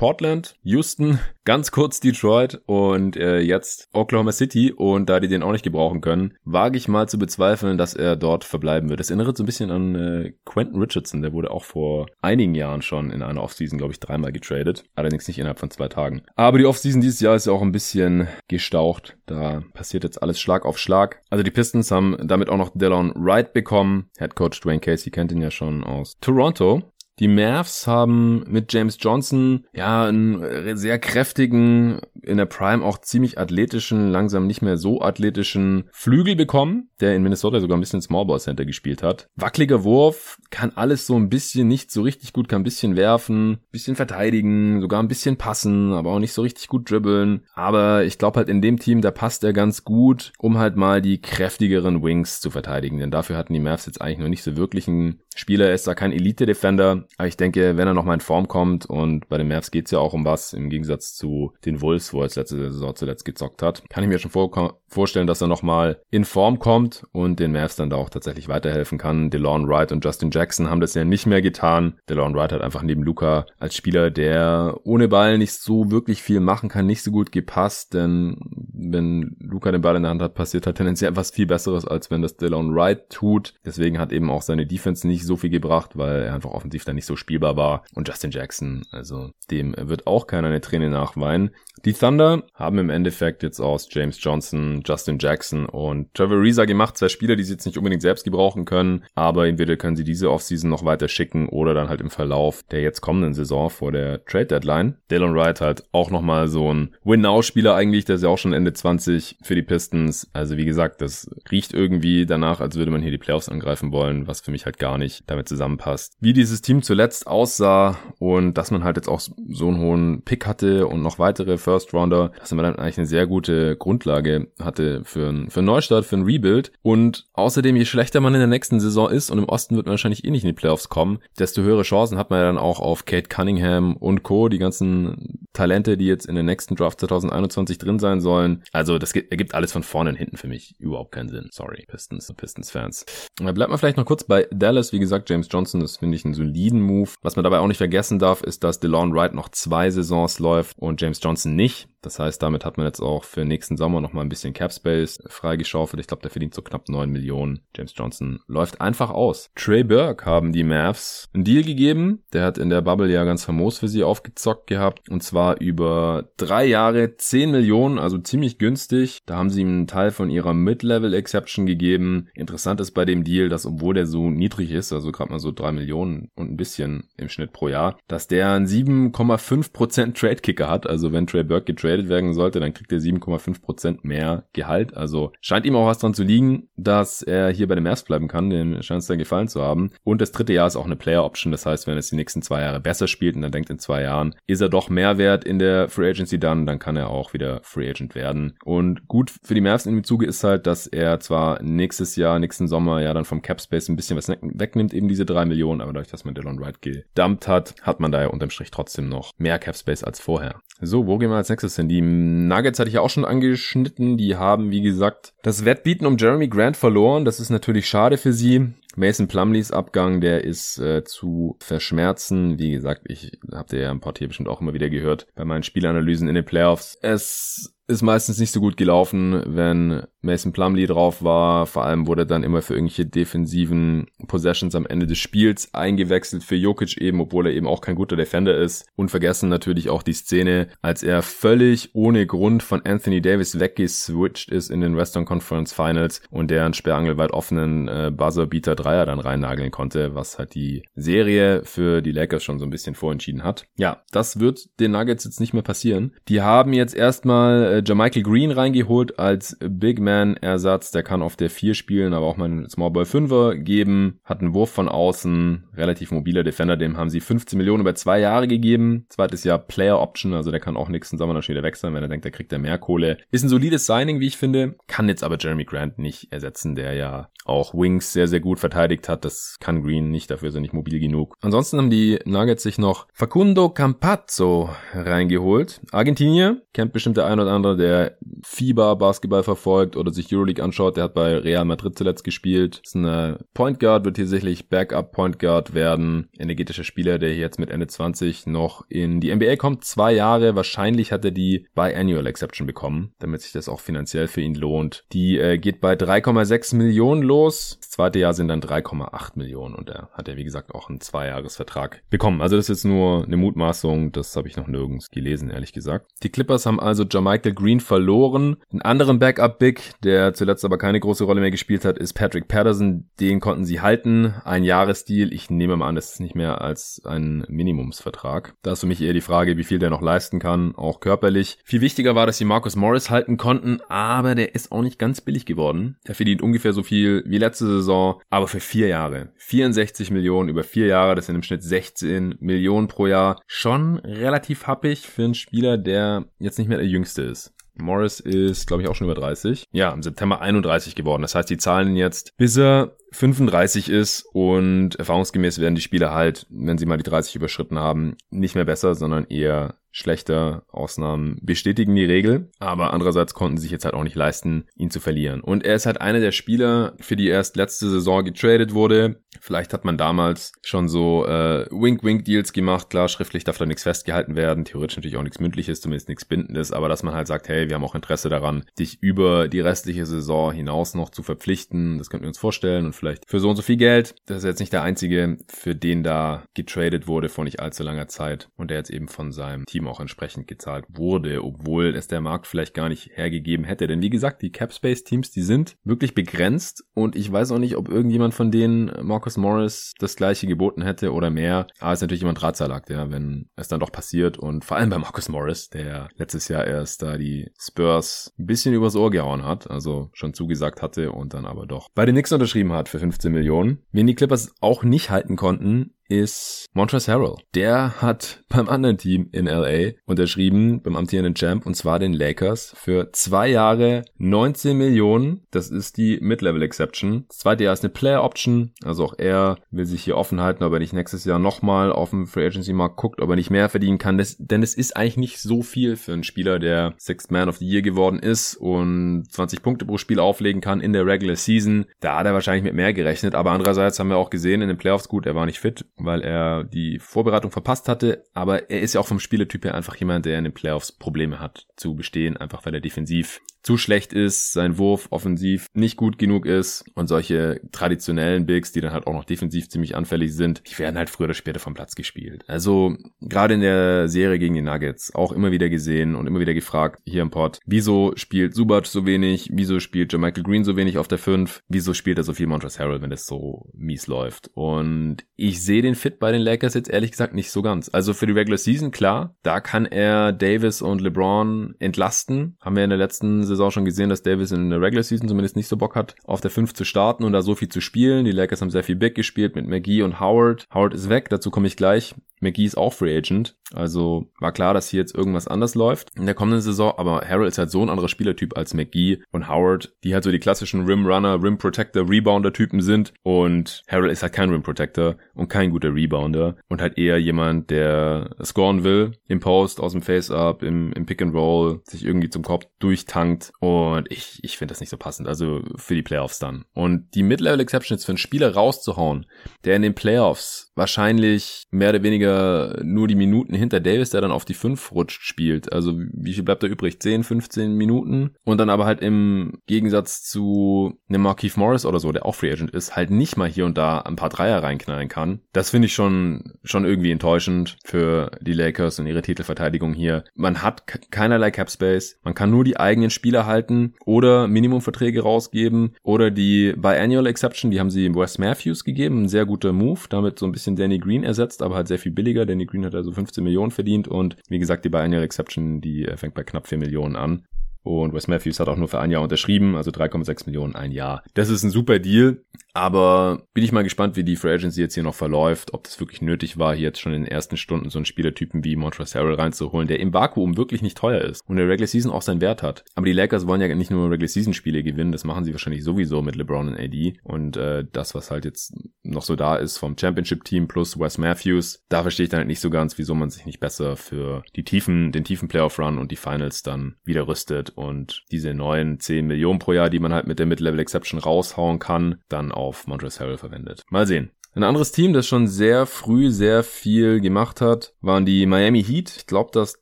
Portland, Houston, ganz kurz Detroit und äh, jetzt Oklahoma City und da die den auch nicht gebrauchen können, wage ich mal zu bezweifeln, dass er dort verbleiben wird. Das erinnert so ein bisschen an äh, Quentin Richardson, der wurde auch vor einigen Jahren schon in einer Offseason, glaube ich, dreimal getradet, allerdings nicht innerhalb von zwei Tagen. Aber die Offseason dieses Jahr ist ja auch ein bisschen gestaucht, da passiert jetzt alles Schlag auf Schlag. Also die Pistons haben damit auch noch Delon Wright bekommen, Head Coach Dwayne Casey kennt ihn ja schon aus Toronto die Mavs haben mit James Johnson ja einen sehr kräftigen, in der Prime auch ziemlich athletischen, langsam nicht mehr so athletischen Flügel bekommen, der in Minnesota sogar ein bisschen Smallball Center gespielt hat. Wackeliger Wurf, kann alles so ein bisschen nicht so richtig gut, kann ein bisschen werfen, bisschen verteidigen, sogar ein bisschen passen, aber auch nicht so richtig gut dribbeln. Aber ich glaube halt in dem Team, da passt er ganz gut, um halt mal die kräftigeren Wings zu verteidigen, denn dafür hatten die Mavs jetzt eigentlich noch nicht so wirklich einen Spieler. Er ist da kein Elite-Defender, Aber ich denke, wenn er nochmal in Form kommt und bei den Mavs geht's ja auch um was, im Gegensatz zu den Wolves, wo er letzte Saison zuletzt gezockt hat, kann ich mir schon vor vorstellen, dass er nochmal in Form kommt und den Mavs dann da auch tatsächlich weiterhelfen kann. DeLon Wright und Justin Jackson haben das ja nicht mehr getan. DeLon Wright hat einfach neben Luca als Spieler, der ohne Ball nicht so wirklich viel machen kann, nicht so gut gepasst, denn wenn Luca den Ball in der Hand hat, passiert halt tendenziell etwas viel Besseres, als wenn das DeLon Wright tut. Deswegen hat eben auch seine Defense nicht so viel gebracht, weil er einfach offensiv dann nicht so spielbar war. Und Justin Jackson, also dem wird auch keiner eine Träne nachweinen. Die Thunder haben im Endeffekt jetzt aus James Johnson, Justin Jackson und Trevor Reza gemacht. Zwei Spieler, die sie jetzt nicht unbedingt selbst gebrauchen können, aber entweder können sie diese Offseason noch weiter schicken oder dann halt im Verlauf der jetzt kommenden Saison vor der Trade Deadline. Dallon Wright halt auch nochmal so ein Win-Now-Spieler eigentlich, der ist ja auch schon Ende 20 für die Pistons. Also wie gesagt, das riecht irgendwie danach, als würde man hier die Playoffs angreifen wollen, was für mich halt gar nicht damit zusammenpasst. Wie dieses Team zuletzt aussah und dass man halt jetzt auch so einen hohen Pick hatte und noch weitere First Rounder, dass man dann eigentlich eine sehr gute Grundlage hatte für, einen, für einen Neustart, für ein Rebuild. Und außerdem, je schlechter man in der nächsten Saison ist und im Osten wird man wahrscheinlich eh nicht in die Playoffs kommen, desto höhere Chancen hat man ja dann auch auf Kate Cunningham und Co., die ganzen Talente, die jetzt in der nächsten Draft 2021 drin sein sollen. Also das ergibt alles von vorne und hinten für mich überhaupt keinen Sinn. Sorry, Pistons, Pistons-Fans. Bleibt mal vielleicht noch kurz bei Dallas. Wie gesagt, James Johnson, das finde ich einen soliden Move. Was man dabei auch nicht vergessen darf, ist, dass DeLon Wright noch zwei Saisons läuft und James Johnson nicht. Das heißt, damit hat man jetzt auch für nächsten Sommer noch mal ein bisschen Cap Space freigeschaufelt. Ich glaube, der verdient so knapp 9 Millionen. James Johnson läuft einfach aus. Trey Burke haben die Mavs einen Deal gegeben. Der hat in der Bubble ja ganz famos für sie aufgezockt gehabt. Und zwar über drei Jahre 10 Millionen, also ziemlich günstig. Da haben sie ihm einen Teil von ihrer Mid-Level Exception gegeben. Interessant ist bei dem Deal, dass obwohl der so niedrig ist, also gerade mal so 3 Millionen und ein bisschen im Schnitt pro Jahr, dass der einen 7,5% Trade Kicker hat. Also wenn Trey Burke getradet getradet werden sollte, dann kriegt er 7,5% mehr Gehalt. Also scheint ihm auch was dran zu liegen, dass er hier bei den Mavs bleiben kann. Dem scheint es dann gefallen zu haben. Und das dritte Jahr ist auch eine Player Option. Das heißt, wenn er es die nächsten zwei Jahre besser spielt und er denkt in zwei Jahren, ist er doch mehr wert in der Free Agency dann, dann kann er auch wieder Free Agent werden. Und gut für die Mavs in dem Zuge ist halt, dass er zwar nächstes Jahr, nächsten Sommer ja dann vom Cap Space ein bisschen was wegnimmt, eben diese drei Millionen, aber dadurch, dass man Dylan Wright gedumpt hat, hat man da ja unterm Strich trotzdem noch mehr Cap Space als vorher. So, wo gehen wir als nächstes hin? Die Nuggets hatte ich auch schon angeschnitten. Die haben, wie gesagt, das Wettbieten um Jeremy Grant verloren. Das ist natürlich schade für sie. Mason Plumleys Abgang, der ist äh, zu verschmerzen. Wie gesagt, ich habt ihr ja im Portier bestimmt auch immer wieder gehört bei meinen Spielanalysen in den Playoffs. Es ist meistens nicht so gut gelaufen, wenn Mason Plumlee drauf war. Vor allem wurde dann immer für irgendwelche defensiven Possessions am Ende des Spiels eingewechselt für Jokic eben, obwohl er eben auch kein guter Defender ist. Unvergessen natürlich auch die Szene, als er völlig ohne Grund von Anthony Davis weggeswitcht ist in den Western Conference Finals und der einen sperrangelweit offenen äh, Buzzer-Beater Dreier dann reinnageln konnte, was halt die Serie für die Lakers schon so ein bisschen vorentschieden hat. Ja, das wird den Nuggets jetzt nicht mehr passieren. Die haben jetzt erstmal äh, Jermichael Green reingeholt als Big Man man-Ersatz, der kann auf der 4 spielen, aber auch mal einen Small Ball 5er geben, hat einen Wurf von außen, relativ mobiler Defender, dem haben sie 15 Millionen über zwei Jahre gegeben, zweites Jahr Player Option, also der kann auch nächsten Sommer dann wieder wechseln, wenn er denkt, er kriegt er mehr Kohle. Ist ein solides Signing, wie ich finde, kann jetzt aber Jeremy Grant nicht ersetzen, der ja auch Wings sehr, sehr gut verteidigt hat, das kann Green nicht, dafür ist er nicht mobil genug. Ansonsten haben die Nuggets sich noch Facundo Campazzo reingeholt. Argentinier, kennt bestimmt der ein oder andere, der Fieber Basketball verfolgt oder sich Euroleague anschaut, der hat bei Real Madrid zuletzt gespielt. Ist eine Point Guard, wird hier sicherlich Backup Point Guard werden. Energetischer Spieler, der jetzt mit Ende 20 noch in die NBA kommt. Zwei Jahre, wahrscheinlich hat er die Biannual Exception bekommen, damit sich das auch finanziell für ihn lohnt. Die äh, geht bei 3,6 Millionen los. Das zweite Jahr sind dann 3,8 Millionen und er hat ja wie gesagt auch einen Zweijahresvertrag bekommen. Also das ist jetzt nur eine Mutmaßung, das habe ich noch nirgends gelesen, ehrlich gesagt. Die Clippers haben also Jamichael Green verloren. Einen anderen Backup-Big, der zuletzt aber keine große Rolle mehr gespielt hat, ist Patrick Patterson. Den konnten sie halten. Ein Jahresdeal. Ich nehme mal an, das ist nicht mehr als ein Minimumsvertrag. Da ist für mich eher die Frage, wie viel der noch leisten kann, auch körperlich. Viel wichtiger war, dass sie Marcus Morris halten konnten, aber der ist auch nicht ganz billig geworden. Der verdient ungefähr so viel wie letzte Saison, aber für vier Jahre. 64 Millionen über vier Jahre, das sind im Schnitt 16 Millionen pro Jahr. Schon relativ happig für einen Spieler, der jetzt nicht mehr der Jüngste ist. Morris ist, glaube ich, auch schon über 30. Ja, im September 31 geworden. Das heißt, die zahlen jetzt, bis er 35 ist und erfahrungsgemäß werden die Spieler halt, wenn sie mal die 30 überschritten haben, nicht mehr besser, sondern eher schlechter. Ausnahmen bestätigen die Regel, aber andererseits konnten sie sich jetzt halt auch nicht leisten, ihn zu verlieren. Und er ist halt einer der Spieler, für die erst letzte Saison getradet wurde. Vielleicht hat man damals schon so äh, Wink-Wink-Deals gemacht. Klar, schriftlich darf da nichts festgehalten werden, theoretisch natürlich auch nichts Mündliches, zumindest nichts Bindendes, aber dass man halt sagt, hey, wir haben auch Interesse daran, dich über die restliche Saison hinaus noch zu verpflichten. Das könnten wir uns vorstellen und vielleicht für so und so viel Geld. Das ist jetzt nicht der einzige, für den da getradet wurde vor nicht allzu langer Zeit und der jetzt eben von seinem Team auch entsprechend gezahlt wurde, obwohl es der Markt vielleicht gar nicht hergegeben hätte. Denn wie gesagt, die Capspace Teams, die sind wirklich begrenzt und ich weiß auch nicht, ob irgendjemand von denen Marcus Morris das gleiche geboten hätte oder mehr. Aber es ist natürlich immer ein Drahtseilakt, ja, wenn es dann doch passiert und vor allem bei Marcus Morris, der letztes Jahr erst da die Spurs ein bisschen übers Ohr gehauen hat, also schon zugesagt hatte und dann aber doch bei den Knicks unterschrieben hat für 15 Millionen. Wen die Clippers auch nicht halten konnten, ist Montrezl Harrell. Der hat beim anderen Team in LA unterschrieben, beim amtierenden Champ, und zwar den Lakers, für zwei Jahre 19 Millionen. Das ist die Mid-Level Exception. Das zweite Jahr ist eine Player Option. Also auch er will sich hier offen halten, ob er nicht nächstes Jahr nochmal auf dem Free Agency Markt guckt, ob er nicht mehr verdienen kann. Das, denn es ist eigentlich nicht so viel für einen Spieler, der Sixth Man of the Year geworden ist und 20 Punkte pro Spiel auflegen kann in der Regular Season. Da hat er wahrscheinlich mit mehr gerechnet. Aber andererseits haben wir auch gesehen in den Playoffs gut, er war nicht fit weil er die Vorbereitung verpasst hatte. Aber er ist ja auch vom Spielertyp her einfach jemand, der in den Playoffs Probleme hat zu bestehen, einfach weil er defensiv zu schlecht ist, sein Wurf offensiv nicht gut genug ist und solche traditionellen Bigs, die dann halt auch noch defensiv ziemlich anfällig sind, die werden halt früher oder später vom Platz gespielt. Also gerade in der Serie gegen die Nuggets auch immer wieder gesehen und immer wieder gefragt hier im Pod, wieso spielt Subat so wenig, wieso spielt Michael Green so wenig auf der 5, wieso spielt er so viel Montrezl Harrell, wenn es so mies läuft. Und ich sehe den Fit bei den Lakers jetzt ehrlich gesagt nicht so ganz. Also für die Regular Season, klar, da kann er Davis und LeBron entlasten. Haben wir in der letzten Saison schon gesehen, dass Davis in der Regular Season zumindest nicht so Bock hat, auf der 5 zu starten und da so viel zu spielen. Die Lakers haben sehr viel Big gespielt mit McGee und Howard. Howard ist weg, dazu komme ich gleich. McGee ist auch Free Agent. Also war klar, dass hier jetzt irgendwas anders läuft in der kommenden Saison, aber Harrell ist halt so ein anderer Spielertyp als McGee und Howard, die halt so die klassischen Rim Runner, Rim Protector, Rebounder Typen sind und Harrell ist halt kein Rim Protector und kein guter Rebounder und halt eher jemand, der scoren will, im Post, aus dem Face-Up, im, im Pick and Roll, sich irgendwie zum Kopf durchtankt und ich, ich finde das nicht so passend, also für die Playoffs dann. Und die Mid-Level Exception jetzt für einen Spieler rauszuhauen, der in den Playoffs wahrscheinlich mehr oder weniger nur die Minuten hinter Davis, der dann auf die 5 rutscht, spielt. Also wie viel bleibt da übrig? 10, 15 Minuten? Und dann aber halt im Gegensatz zu einem Markeith Morris oder so, der auch Free Agent ist, halt nicht mal hier und da ein paar Dreier reinknallen kann. Das finde ich schon, schon irgendwie enttäuschend für die Lakers und ihre Titelverteidigung hier. Man hat keinerlei Cap Space. Man kann nur die eigenen Spieler halten oder Minimumverträge rausgeben oder die Biannual Exception, die haben sie Wes Matthews gegeben. Ein sehr guter Move. Damit so ein bisschen Danny Green ersetzt, aber halt sehr viel billiger. Danny Green hat also 15 Millionen verdient und wie gesagt, die Biannual Exception, die äh, fängt bei knapp 4 Millionen an. Und Wes Matthews hat auch nur für ein Jahr unterschrieben, also 3,6 Millionen ein Jahr. Das ist ein super Deal. Aber bin ich mal gespannt, wie die Free Agency jetzt hier noch verläuft, ob das wirklich nötig war, hier jetzt schon in den ersten Stunden so einen Spielertypen wie Montrezl Harrell reinzuholen, der im Vakuum wirklich nicht teuer ist und der Regular Season auch seinen Wert hat. Aber die Lakers wollen ja nicht nur Regular Season Spiele gewinnen, das machen sie wahrscheinlich sowieso mit LeBron und AD und äh, das, was halt jetzt noch so da ist vom Championship Team plus Wes Matthews, da verstehe ich dann halt nicht so ganz, wieso man sich nicht besser für die tiefen, den tiefen Playoff Run und die Finals dann wieder rüstet und diese neuen 10 Millionen pro Jahr, die man halt mit der Mid-Level Exception raushauen kann, dann auf Montrezl Harrell verwendet. Mal sehen. Ein anderes Team, das schon sehr früh sehr viel gemacht hat, waren die Miami Heat. Ich glaube, dass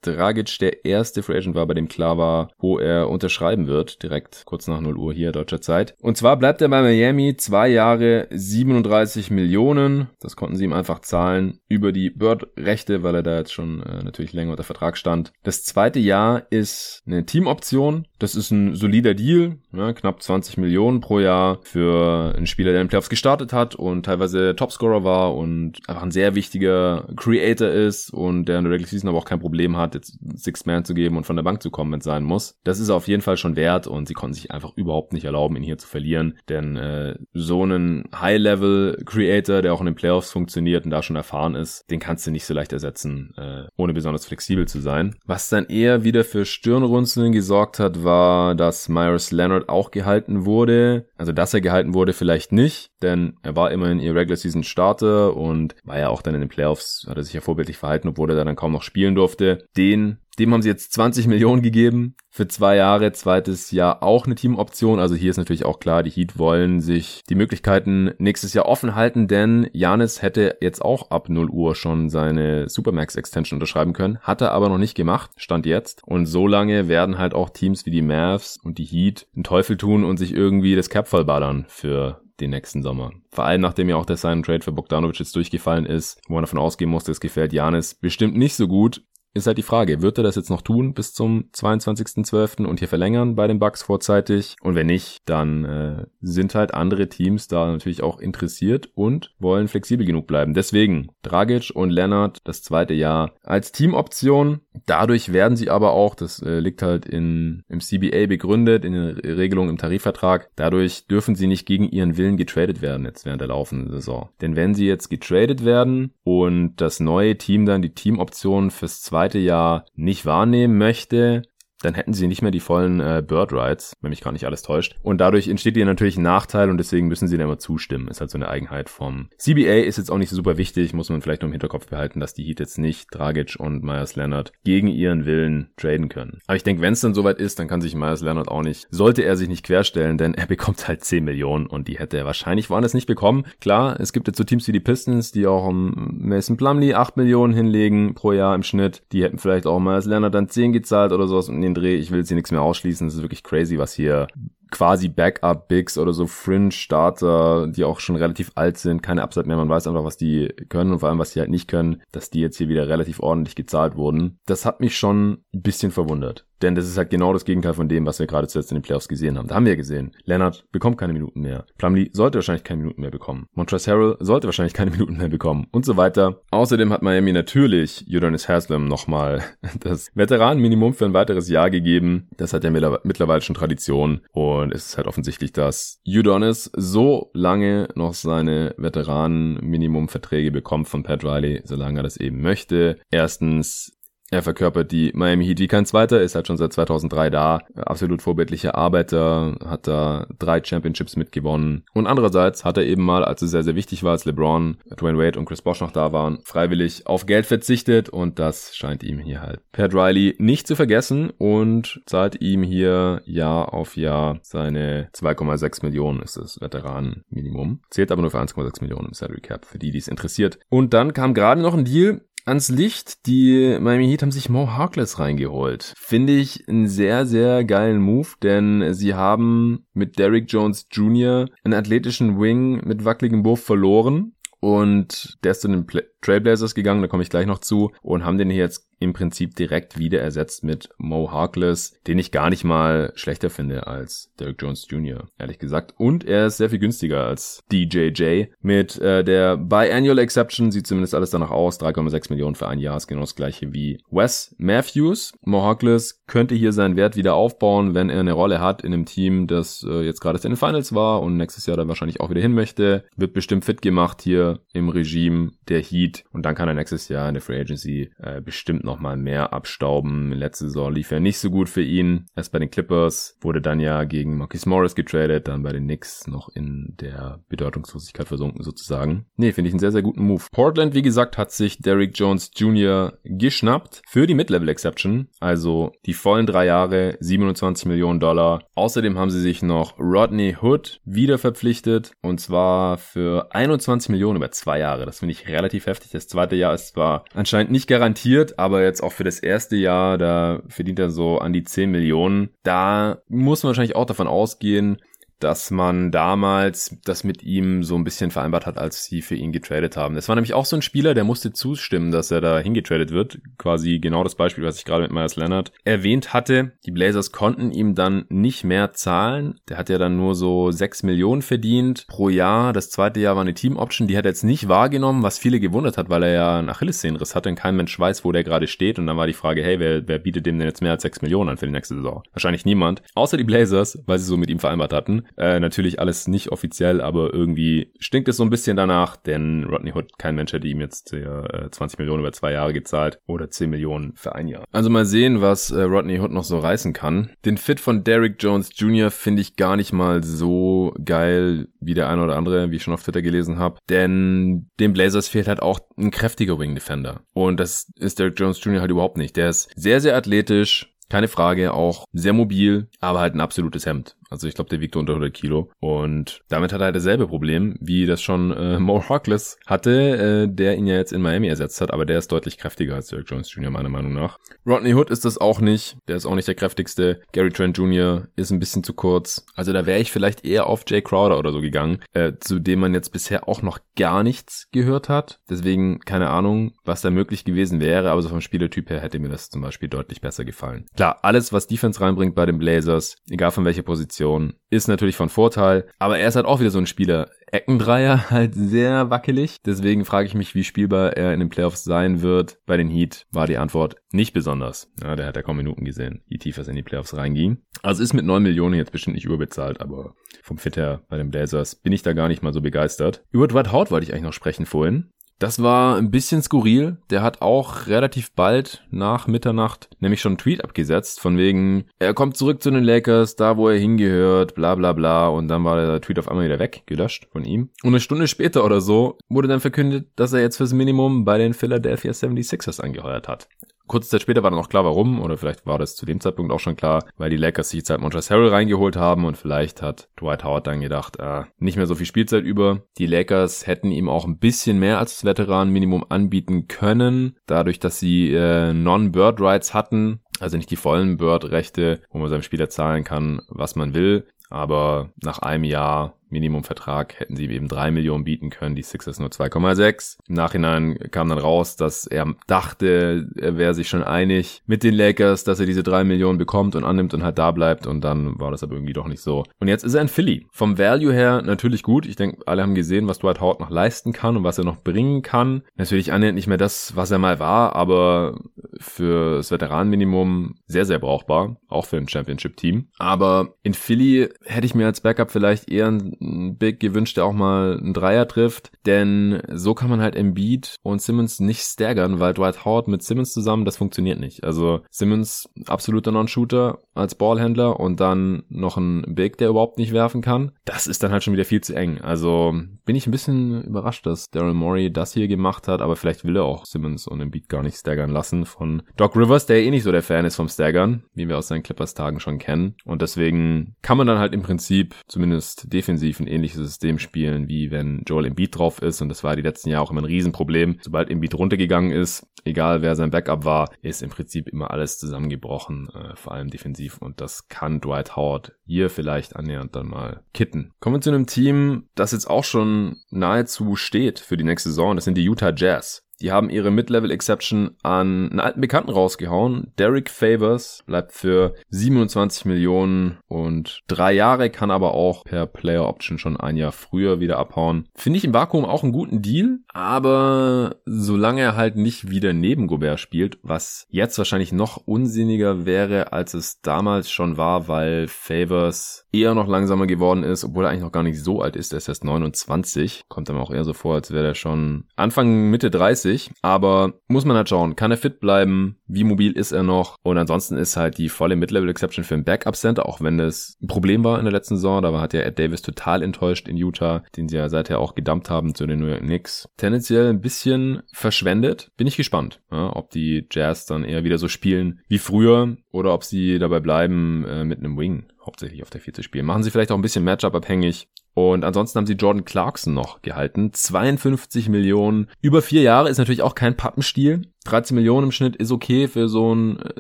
Dragic der erste Free Agent war, bei dem klar war, wo er unterschreiben wird, direkt kurz nach 0 Uhr hier deutscher Zeit. Und zwar bleibt er bei Miami zwei Jahre 37 Millionen. Das konnten sie ihm einfach zahlen über die Bird-Rechte, weil er da jetzt schon äh, natürlich länger unter Vertrag stand. Das zweite Jahr ist eine Teamoption. Das ist ein solider Deal, ja, knapp 20 Millionen pro Jahr für einen Spieler, der in den Playoffs gestartet hat und teilweise Topscorer war und einfach ein sehr wichtiger Creator ist und der in der Regular Season aber auch kein Problem hat, jetzt Six Man zu geben und von der Bank zu kommen, wenn es sein muss. Das ist auf jeden Fall schon wert und sie konnten sich einfach überhaupt nicht erlauben, ihn hier zu verlieren, denn äh, so einen High-Level-Creator, der auch in den Playoffs funktioniert und da schon erfahren ist, den kannst du nicht so leicht ersetzen, äh, ohne besonders flexibel zu sein. Was dann eher wieder für Stirnrunzeln gesorgt hat, war, dass Myers Leonard auch gehalten wurde. Also, dass er gehalten wurde, vielleicht nicht, denn er war immerhin ihr Regular Season Starter und war ja auch dann in den Playoffs, hat er sich ja vorbildlich verhalten, obwohl er dann kaum noch spielen durfte. Den dem haben sie jetzt 20 Millionen gegeben für zwei Jahre, zweites Jahr auch eine Teamoption. Also hier ist natürlich auch klar, die Heat wollen sich die Möglichkeiten nächstes Jahr offen halten, denn Janis hätte jetzt auch ab 0 Uhr schon seine Supermax Extension unterschreiben können, hat er aber noch nicht gemacht, stand jetzt. Und so lange werden halt auch Teams wie die Mavs und die Heat einen Teufel tun und sich irgendwie das Cap vollballern für den nächsten Sommer. Vor allem nachdem ja auch der Sign Trade für Bogdanovic jetzt durchgefallen ist, wo man davon ausgehen musste, es gefällt Janis bestimmt nicht so gut, ist halt die Frage, wird er das jetzt noch tun bis zum 22.12. und hier verlängern bei den Bucks vorzeitig? Und wenn nicht, dann äh, sind halt andere Teams da natürlich auch interessiert und wollen flexibel genug bleiben. Deswegen Dragic und Leonard das zweite Jahr als Teamoption. Dadurch werden sie aber auch, das äh, liegt halt in, im CBA begründet, in der Regelung im Tarifvertrag, dadurch dürfen sie nicht gegen ihren Willen getradet werden jetzt während der laufenden Saison. Denn wenn sie jetzt getradet werden und das neue Team dann die Teamoption fürs zweite Jahr nicht wahrnehmen möchte, dann hätten sie nicht mehr die vollen äh, Bird Rights, wenn mich gar nicht alles täuscht. Und dadurch entsteht ihnen natürlich ein Nachteil und deswegen müssen sie dann immer zustimmen. Ist halt so eine Eigenheit vom CBA, ist jetzt auch nicht so super wichtig, muss man vielleicht noch im Hinterkopf behalten, dass die Heat jetzt nicht Dragic und Myers Leonard gegen ihren Willen traden können. Aber ich denke, wenn es dann soweit ist, dann kann sich Myers Leonard auch nicht, sollte er sich nicht querstellen, denn er bekommt halt 10 Millionen und die hätte er wahrscheinlich woanders nicht bekommen. Klar, es gibt jetzt so Teams wie die Pistons, die auch um Mason Plumlee 8 Millionen hinlegen pro Jahr im Schnitt. Die hätten vielleicht auch Myers Leonard dann 10 gezahlt oder sowas und den Dreh. Ich will jetzt hier nichts mehr ausschließen. Es ist wirklich crazy, was hier quasi Backup-Bigs oder so Fringe-Starter, die auch schon relativ alt sind, keine Upside mehr, man weiß einfach, was die können und vor allem, was die halt nicht können, dass die jetzt hier wieder relativ ordentlich gezahlt wurden. Das hat mich schon ein bisschen verwundert. Denn das ist halt genau das Gegenteil von dem, was wir gerade zuletzt in den Playoffs gesehen haben. Da haben wir gesehen, Leonard bekommt keine Minuten mehr. Plumlee sollte wahrscheinlich keine Minuten mehr bekommen. Montrezl Harrell sollte wahrscheinlich keine Minuten mehr bekommen. Und so weiter. Außerdem hat Miami natürlich Udonis Haslam nochmal das Veteranenminimum für ein weiteres Jahr gegeben. Das hat ja mittlerweile schon Tradition. Und es ist halt offensichtlich, dass Udonis so lange noch seine Veteranenminimumverträge bekommt von Pat Riley, solange er das eben möchte. Erstens er verkörpert die Miami Heat wie kein zweiter, ist halt schon seit 2003 da, absolut vorbildlicher Arbeiter, hat da drei Championships mitgewonnen. Und andererseits hat er eben mal, als es sehr, sehr wichtig war, als LeBron, Dwayne Wade und Chris Bosh noch da waren, freiwillig auf Geld verzichtet und das scheint ihm hier halt Pat Riley nicht zu vergessen und zahlt ihm hier Jahr auf Jahr seine 2,6 Millionen ist das Veteranenminimum. Zählt aber nur für 1,6 Millionen im Salary Cap, für die, die es interessiert. Und dann kam gerade noch ein Deal, ans Licht. Die Miami Heat haben sich Mo Harkless reingeholt. Finde ich einen sehr, sehr geilen Move, denn sie haben mit Derrick Jones Jr. einen athletischen Wing mit wackeligem Wurf verloren. Und der ist zu den Trailblazers gegangen, da komme ich gleich noch zu, und haben den hier jetzt im Prinzip direkt wieder ersetzt mit Mo Harkless, den ich gar nicht mal schlechter finde als Derek Jones Jr., ehrlich gesagt. Und er ist sehr viel günstiger als DJJ. Mit äh, der Biannual Exception sieht zumindest alles danach aus. 3,6 Millionen für ein Jahr ist genau das gleiche wie Wes Matthews. Mo Harkless könnte hier seinen Wert wieder aufbauen, wenn er eine Rolle hat in einem Team, das äh, jetzt gerade in den Finals war und nächstes Jahr dann wahrscheinlich auch wieder hin möchte. Wird bestimmt fit gemacht hier im Regime der Heat und dann kann er nächstes Jahr in der Free Agency äh, bestimmt nochmal mehr abstauben. Letzte Saison lief ja nicht so gut für ihn. Erst bei den Clippers wurde dann ja gegen Marcus Morris getradet, dann bei den Knicks noch in der Bedeutungslosigkeit versunken sozusagen. Nee, finde ich einen sehr, sehr guten Move. Portland, wie gesagt, hat sich Derrick Jones Jr. geschnappt für die Mid-Level Exception, also die vollen drei Jahre, 27 Millionen Dollar. Außerdem haben sie sich noch Rodney Hood wieder verpflichtet und zwar für 21 Millionen über zwei Jahre. Das finde ich relativ heftig. Das zweite Jahr ist zwar anscheinend nicht garantiert, aber aber jetzt auch für das erste Jahr, da verdient er so an die 10 Millionen. Da muss man wahrscheinlich auch davon ausgehen, dass man damals das mit ihm so ein bisschen vereinbart hat, als sie für ihn getradet haben. Das war nämlich auch so ein Spieler, der musste zustimmen, dass er da hingetradet wird. Quasi genau das Beispiel, was ich gerade mit Myers Leonard erwähnt hatte. Die Blazers konnten ihm dann nicht mehr zahlen. Der hat ja dann nur so sechs Millionen verdient pro Jahr. Das zweite Jahr war eine Team-Option. Die hat er jetzt nicht wahrgenommen, was viele gewundert hat, weil er ja einen Achillessehnenriss hatte und kein Mensch weiß, wo der gerade steht. Und dann war die Frage, hey, wer, wer bietet dem denn jetzt mehr als sechs Millionen an für die nächste Saison? Wahrscheinlich niemand. Außer die Blazers, weil sie so mit ihm vereinbart hatten. Äh, natürlich alles nicht offiziell, aber irgendwie stinkt es so ein bisschen danach, denn Rodney Hood, kein Mensch hätte ihm jetzt äh, 20 Millionen über zwei Jahre gezahlt oder 10 Millionen für ein Jahr. Also mal sehen, was äh, Rodney Hood noch so reißen kann. Den Fit von Derrick Jones Jr. finde ich gar nicht mal so geil wie der eine oder andere, wie ich schon auf Twitter gelesen habe. Denn den Blazers fehlt halt auch ein kräftiger Wing Defender. Und das ist Derrick Jones Jr. halt überhaupt nicht. Der ist sehr, sehr athletisch, keine Frage, auch sehr mobil, aber halt ein absolutes Hemd. Also ich glaube, der wiegt unter 100 Kilo. Und damit hat er halt dasselbe Problem, wie das schon äh, Mo Harkless hatte, äh, der ihn ja jetzt in Miami ersetzt hat. Aber der ist deutlich kräftiger als Derek Jones Jr., meiner Meinung nach. Rodney Hood ist das auch nicht. Der ist auch nicht der kräftigste. Gary Trent Jr. ist ein bisschen zu kurz. Also da wäre ich vielleicht eher auf Jay Crowder oder so gegangen, äh, zu dem man jetzt bisher auch noch gar nichts gehört hat. Deswegen keine Ahnung, was da möglich gewesen wäre. Aber so vom Spielertyp her hätte mir das zum Beispiel deutlich besser gefallen. Klar, alles, was Defense reinbringt bei den Blazers, egal von welcher Position, Position ist natürlich von Vorteil, aber er ist halt auch wieder so ein Spieler. Eckendreier halt sehr wackelig. Deswegen frage ich mich, wie spielbar er in den Playoffs sein wird. Bei den Heat war die Antwort nicht besonders. Ja, der hat ja kaum Minuten gesehen, wie tief es in die Playoffs reinging. Also ist mit 9 Millionen jetzt bestimmt nicht überbezahlt, aber vom Fit her bei den Blazers bin ich da gar nicht mal so begeistert. Über Dwight Howard wollte ich eigentlich noch sprechen vorhin. Das war ein bisschen skurril. Der hat auch relativ bald nach Mitternacht nämlich schon einen Tweet abgesetzt, von wegen, er kommt zurück zu den Lakers, da wo er hingehört, bla bla bla. Und dann war der Tweet auf einmal wieder weg, gelöscht von ihm. Und eine Stunde später oder so wurde dann verkündet, dass er jetzt fürs Minimum bei den Philadelphia 76ers angeheuert hat. Kurze Zeit später war dann auch klar, warum, oder vielleicht war das zu dem Zeitpunkt auch schon klar, weil die Lakers sich jetzt halt Montrezl Harrell reingeholt haben und vielleicht hat Dwight Howard dann gedacht, äh, nicht mehr so viel Spielzeit über. Die Lakers hätten ihm auch ein bisschen mehr als das Veteran-Minimum anbieten können, dadurch, dass sie äh, Non-Bird Rights hatten, also nicht die vollen Bird-Rechte, wo man seinem Spieler zahlen kann, was man will. Aber nach einem Jahr Minimumvertrag hätten sie eben drei Millionen bieten können, die Sixers nur 2,6. Im Nachhinein kam dann raus, dass er dachte, er wäre sich schon einig mit den Lakers, dass er diese drei Millionen bekommt und annimmt und halt da bleibt und dann war das aber irgendwie doch nicht so. Und jetzt ist er in Philly. Vom Value her natürlich gut. Ich denke, alle haben gesehen, was Dwight Howard noch leisten kann und was er noch bringen kann. Natürlich annähernd nicht mehr das, was er mal war, aber für das Veteranenminimum sehr, sehr brauchbar. Auch für ein Championship-Team. Aber in Philly hätte ich mir als Backup vielleicht eher ein Big gewünscht, der auch mal einen Dreier trifft, denn so kann man halt Embiid und Simmons nicht staggern, weil Dwight Howard mit Simmons zusammen, das funktioniert nicht. Also Simmons absoluter Non-Shooter als Ballhändler und dann noch ein Big, der überhaupt nicht werfen kann. Das ist dann halt schon wieder viel zu eng. Also bin ich ein bisschen überrascht, dass Daryl Morey das hier gemacht hat, aber vielleicht will er auch Simmons und Embiid gar nicht staggern lassen von Doc Rivers, der eh nicht so der Fan ist vom Staggern, wie wir aus seinen Clippers-Tagen schon kennen. Und deswegen kann man dann halt im Prinzip zumindest defensiv ein ähnliches System spielen, wie wenn Joel Embiid drauf ist. Und das war die letzten Jahre auch immer ein Riesenproblem. Sobald Embiid runtergegangen ist, egal wer sein Backup war, ist im Prinzip immer alles zusammengebrochen, äh, vor allem defensiv. Und das kann Dwight Howard hier vielleicht annähernd dann mal kitten. Kommen wir zu einem Team, das jetzt auch schon nahezu steht für die nächste Saison. Das sind die Utah Jazz. Die haben ihre Mid-Level-Exception an einen alten Bekannten rausgehauen. Derek Favors bleibt für 27 Millionen und drei Jahre, kann aber auch per Player Option schon ein Jahr früher wieder abhauen. Finde ich im Vakuum auch einen guten Deal, aber solange er halt nicht wieder neben Gobert spielt, was jetzt wahrscheinlich noch unsinniger wäre, als es damals schon war, weil Favors eher noch langsamer geworden ist, obwohl er eigentlich noch gar nicht so alt ist. Er ist erst 29. Kommt einem auch eher so vor, als wäre er schon Anfang, Mitte 30. Aber muss man halt schauen, kann er fit bleiben? Wie mobil ist er noch? Und ansonsten ist halt die volle Mid-Level-Exception für ein Backup-Center, auch wenn das ein Problem war in der letzten Saison. Da hat ja Ed Davis total enttäuscht in Utah, den sie ja seither auch gedumpt haben zu den New York Knicks. Tendenziell ein bisschen verschwendet. Bin ich gespannt, ja, ob die Jazz dann eher wieder so spielen wie früher oder ob sie dabei bleiben, äh, mit einem Wing hauptsächlich auf der 4 zu spielen. Machen sie vielleicht auch ein bisschen Matchup abhängig. Und ansonsten haben sie Jordan Clarkson noch gehalten. 52 Millionen. Über vier Jahre ist natürlich auch kein Pappenstiel. 13 Millionen im Schnitt ist okay für so ein äh,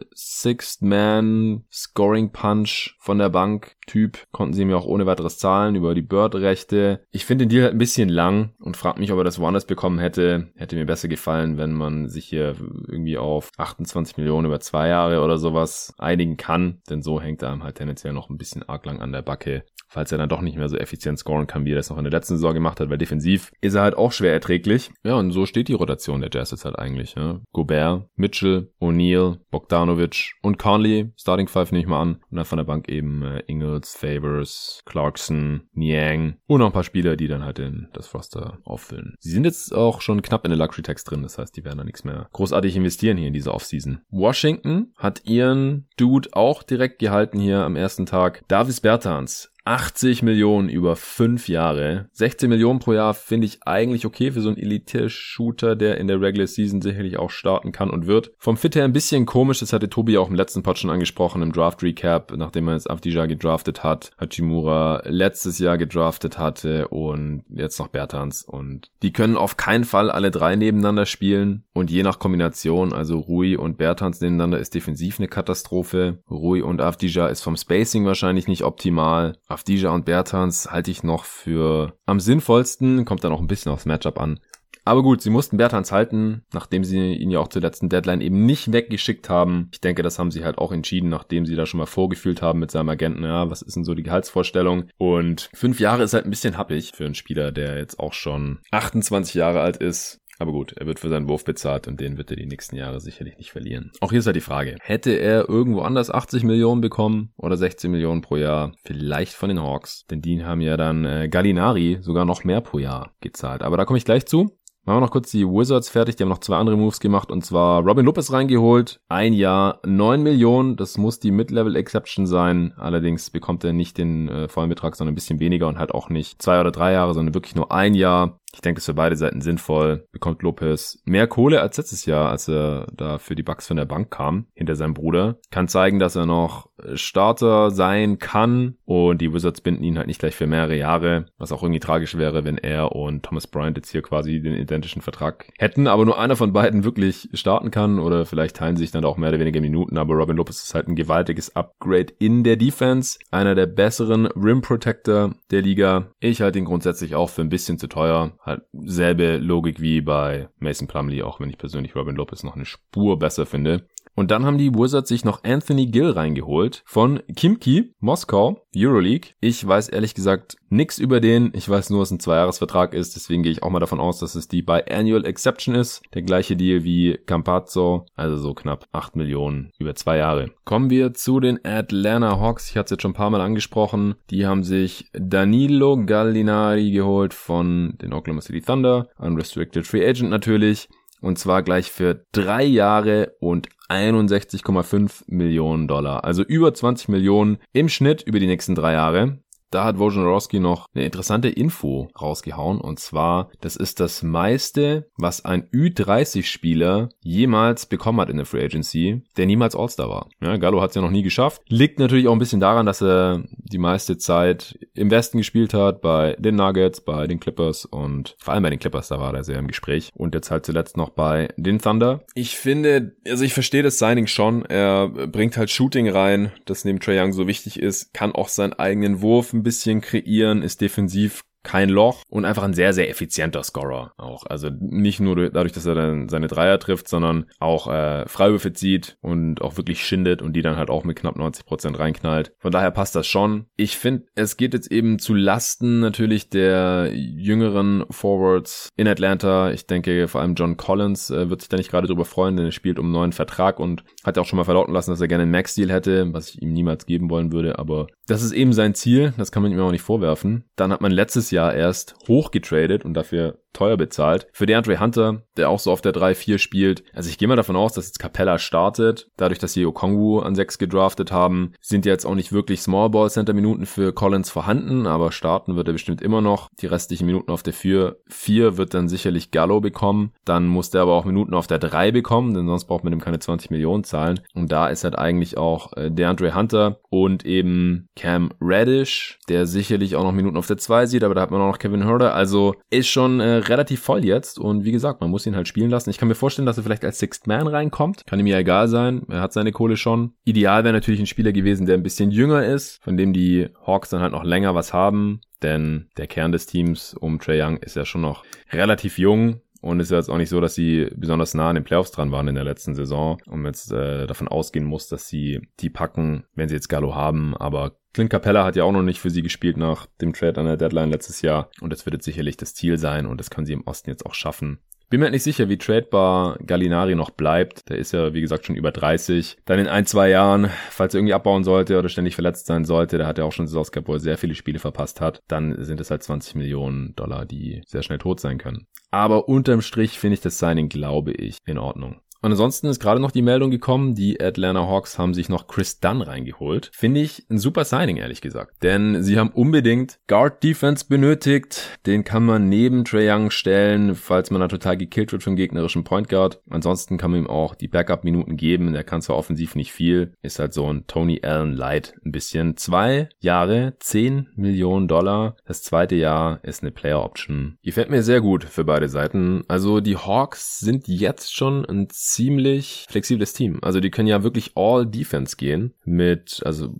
Sixth-Man Scoring Punch von der Bank. Typ konnten sie mir auch ohne weiteres zahlen über die Bird-Rechte. Ich finde den Deal halt ein bisschen lang und frage mich, ob er das woanders bekommen hätte. Hätte mir besser gefallen, wenn man sich hier irgendwie auf 28 Millionen über zwei Jahre oder sowas einigen kann, denn so hängt er halt tendenziell noch ein bisschen arg lang an der Backe falls er dann doch nicht mehr so effizient scoren kann, wie er das noch in der letzten Saison gemacht hat, weil defensiv ist er halt auch schwer erträglich. Ja, und so steht die Rotation der Jazz jetzt halt eigentlich. Ja. Gobert, Mitchell, O'Neal, Bogdanovic und Conley, Starting Five nehme ich mal an. Und dann von der Bank eben äh, Ingles, Favors, Clarkson, Niang und noch ein paar Spieler, die dann halt in das Roster auffüllen. Sie sind jetzt auch schon knapp in der Luxury Tax drin, das heißt, die werden da nichts mehr großartig investieren hier in dieser Offseason. Washington hat ihren Dude auch direkt gehalten hier am ersten Tag. Davis Bertans 80 Millionen über fünf Jahre. 16 Millionen pro Jahr finde ich eigentlich okay für so einen Elite-Shooter, der in der Regular Season sicherlich auch starten kann und wird. Vom Fit her ein bisschen komisch, das hatte Tobi auch im letzten Pod schon angesprochen, im Draft Recap, nachdem er jetzt Avdija gedraftet hat, Hachimura letztes Jahr gedraftet hatte und jetzt noch Bertans. Und die können auf keinen Fall alle drei nebeneinander spielen und je nach Kombination, also Rui und Bertans nebeneinander ist defensiv eine Katastrophe. Rui und Avdija ist vom Spacing wahrscheinlich nicht optimal. Avdija und Bertans halte ich noch für am sinnvollsten, kommt dann auch ein bisschen aufs Matchup an. Aber gut, sie mussten Bertans halten, nachdem sie ihn ja auch zur letzten Deadline eben nicht weggeschickt haben. Ich denke, das haben sie halt auch entschieden, nachdem sie da schon mal vorgefühlt haben mit seinem Agenten, ja, was ist denn so die Gehaltsvorstellung? Und fünf Jahre ist halt ein bisschen happig für einen Spieler, der jetzt auch schon 28 Jahre alt ist. Aber gut, er wird für seinen Wurf bezahlt und den wird er die nächsten Jahre sicherlich nicht verlieren. Auch hier ist halt die Frage, hätte er irgendwo anders 80 Millionen bekommen oder 16 Millionen pro Jahr? Vielleicht von den Hawks, denn die haben ja dann äh, Gallinari sogar noch mehr pro Jahr gezahlt. Aber da komme ich gleich zu. Machen wir noch kurz die Wizards fertig. Die haben noch zwei andere Moves gemacht und zwar Robin Lopez reingeholt. Ein Jahr, neun Millionen. Das muss die Mid-Level Exception sein. Allerdings bekommt er nicht den äh, vollen Betrag, sondern ein bisschen weniger und halt auch nicht zwei oder drei Jahre, sondern wirklich nur ein Jahr. Ich denke, es ist für beide Seiten sinnvoll. Bekommt Lopez mehr Kohle als letztes Jahr, als er da für die Bucks von der Bank kam, hinter seinem Bruder. Kann zeigen, dass er noch Starter sein kann und die Wizards binden ihn halt nicht gleich für mehrere Jahre, was auch irgendwie tragisch wäre, wenn er und Thomas Bryant jetzt hier quasi den identischen Vertrag hätten, aber nur einer von beiden wirklich starten kann oder vielleicht teilen sich dann auch mehr oder weniger Minuten, aber Robin Lopez ist halt ein gewaltiges Upgrade in der Defense, einer der besseren Rim Protector der Liga. Ich halte ihn grundsätzlich auch für ein bisschen zu teuer halt selbe Logik wie bei Mason Plumley, auch wenn ich persönlich Robin Lopez noch eine Spur besser finde. Und dann haben die Wizards sich noch Anthony Gill reingeholt von Kimki, Moskau, Euroleague. Ich weiß ehrlich gesagt nix über den. Ich weiß nur, dass es ein Zweijahresvertrag ist. Deswegen gehe ich auch mal davon aus, dass es die Biannual Exception ist. Der gleiche Deal wie Campazzo. Also so knapp 8 Millionen über zwei Jahre. Kommen wir zu den Atlanta Hawks. Ich hatte es jetzt schon ein paar Mal angesprochen. Die haben sich Danilo Gallinari geholt von den Oklahoma City Thunder. Unrestricted Free Agent natürlich. Und zwar gleich für drei Jahre und 61,5 Millionen Dollar. Also über 20 Millionen im Schnitt über die nächsten drei Jahre. Da hat Wojnarowski noch eine interessante Info rausgehauen und zwar, das ist das meiste, was ein Ü30-Spieler jemals bekommen hat in der Free Agency, der niemals All-Star war. Ja, Gallo hat es ja noch nie geschafft. Liegt natürlich auch ein bisschen daran, dass er die meiste Zeit im Westen gespielt hat, bei den Nuggets, bei den Clippers und vor allem bei den Clippers, da war er sehr im Gespräch und jetzt halt zuletzt noch bei den Thunder. Ich finde, also ich verstehe das Signing schon. Er bringt halt Shooting rein, das neben Trae Young so wichtig ist, kann auch seinen eigenen Wurf ein bisschen kreieren, ist defensiv kein Loch und einfach ein sehr, sehr effizienter Scorer auch. Also nicht nur dadurch, dass er dann seine Dreier trifft, sondern auch äh, Freiwürfe zieht und auch wirklich schindet und die dann halt auch mit knapp 90 Prozent reinknallt. Von daher passt das schon. Ich finde, es geht jetzt eben zu Lasten natürlich der jüngeren Forwards in Atlanta. Ich denke, vor allem John Collins äh, wird sich da nicht gerade drüber freuen, denn er spielt um einen neuen Vertrag und hat ja auch schon mal verlauten lassen, dass er gerne einen Max-Deal hätte, was ich ihm niemals geben wollen würde. Aber das ist eben sein Ziel. Das kann man ihm auch nicht vorwerfen. Dann hat man letztes Jahr Jahr erst hochgetradet und dafür teuer bezahlt. Für DeAndre Hunter, der auch so auf der 3-4 spielt. Also ich gehe mal davon aus, dass jetzt Capella startet. Dadurch, dass sie Okongwu an 6 gedraftet haben, sind jetzt auch nicht wirklich Small Ball Center Minuten für Collins vorhanden, aber starten wird er bestimmt immer noch. Die restlichen Minuten auf der 4, 4 wird dann sicherlich Gallo bekommen. Dann muss der aber auch Minuten auf der 3 bekommen, denn sonst braucht man ihm keine 20 Millionen zahlen. Und da ist halt eigentlich auch äh, DeAndre Hunter und eben Cam Reddish, der sicherlich auch noch Minuten auf der 2 sieht, aber da hat man auch noch Kevin Herder. Also ist schon äh, relativ voll jetzt und wie gesagt, man muss ihn halt spielen lassen. Ich kann mir vorstellen, dass er vielleicht als Sixth Man reinkommt. Kann ihm ja egal sein. Er hat seine Kohle schon. Ideal wäre natürlich ein Spieler gewesen, der ein bisschen jünger ist, von dem die Hawks dann halt noch länger was haben. Denn der Kern des Teams um Trey Young ist ja schon noch relativ jung. Und es ist jetzt auch nicht so, dass sie besonders nah an den Playoffs dran waren in der letzten Saison und jetzt äh, davon ausgehen muss, dass sie die packen, wenn sie jetzt Gallo haben. Aber Clint Capella hat ja auch noch nicht für sie gespielt nach dem Trade an der Deadline letztes Jahr. Und das wird jetzt sicherlich das Ziel sein und das können sie im Osten jetzt auch schaffen. Bin mir halt nicht sicher, wie tradebar Gallinari noch bleibt. Der ist ja, wie gesagt, schon über 30. Dann in ein, zwei Jahren, falls er irgendwie abbauen sollte oder ständig verletzt sein sollte, der hat ja auch schon Saisons gehabt, wo er sehr viele Spiele verpasst hat, dann sind es halt 20 Millionen Dollar, die sehr schnell tot sein können. Aber unterm Strich finde ich das Signing, glaube ich, in Ordnung. Und ansonsten ist gerade noch die Meldung gekommen, die Atlanta Hawks haben sich noch Chris Dunn reingeholt. Finde ich ein super Signing, ehrlich gesagt. Denn sie haben unbedingt Guard Defense benötigt. Den kann man neben Trae Young stellen, falls man da total gekillt wird vom gegnerischen Point Guard. Ansonsten kann man ihm auch die Backup-Minuten geben. Der kann zwar offensiv nicht viel, ist halt so ein Tony Allen Light ein bisschen. Zwei Jahre, 10 Millionen Dollar. Das zweite Jahr ist eine Player Option. Gefällt mir sehr gut für beide Seiten. Also die Hawks sind jetzt schon ein ziemlich flexibles Team. Also die können ja wirklich all Defense gehen mit, also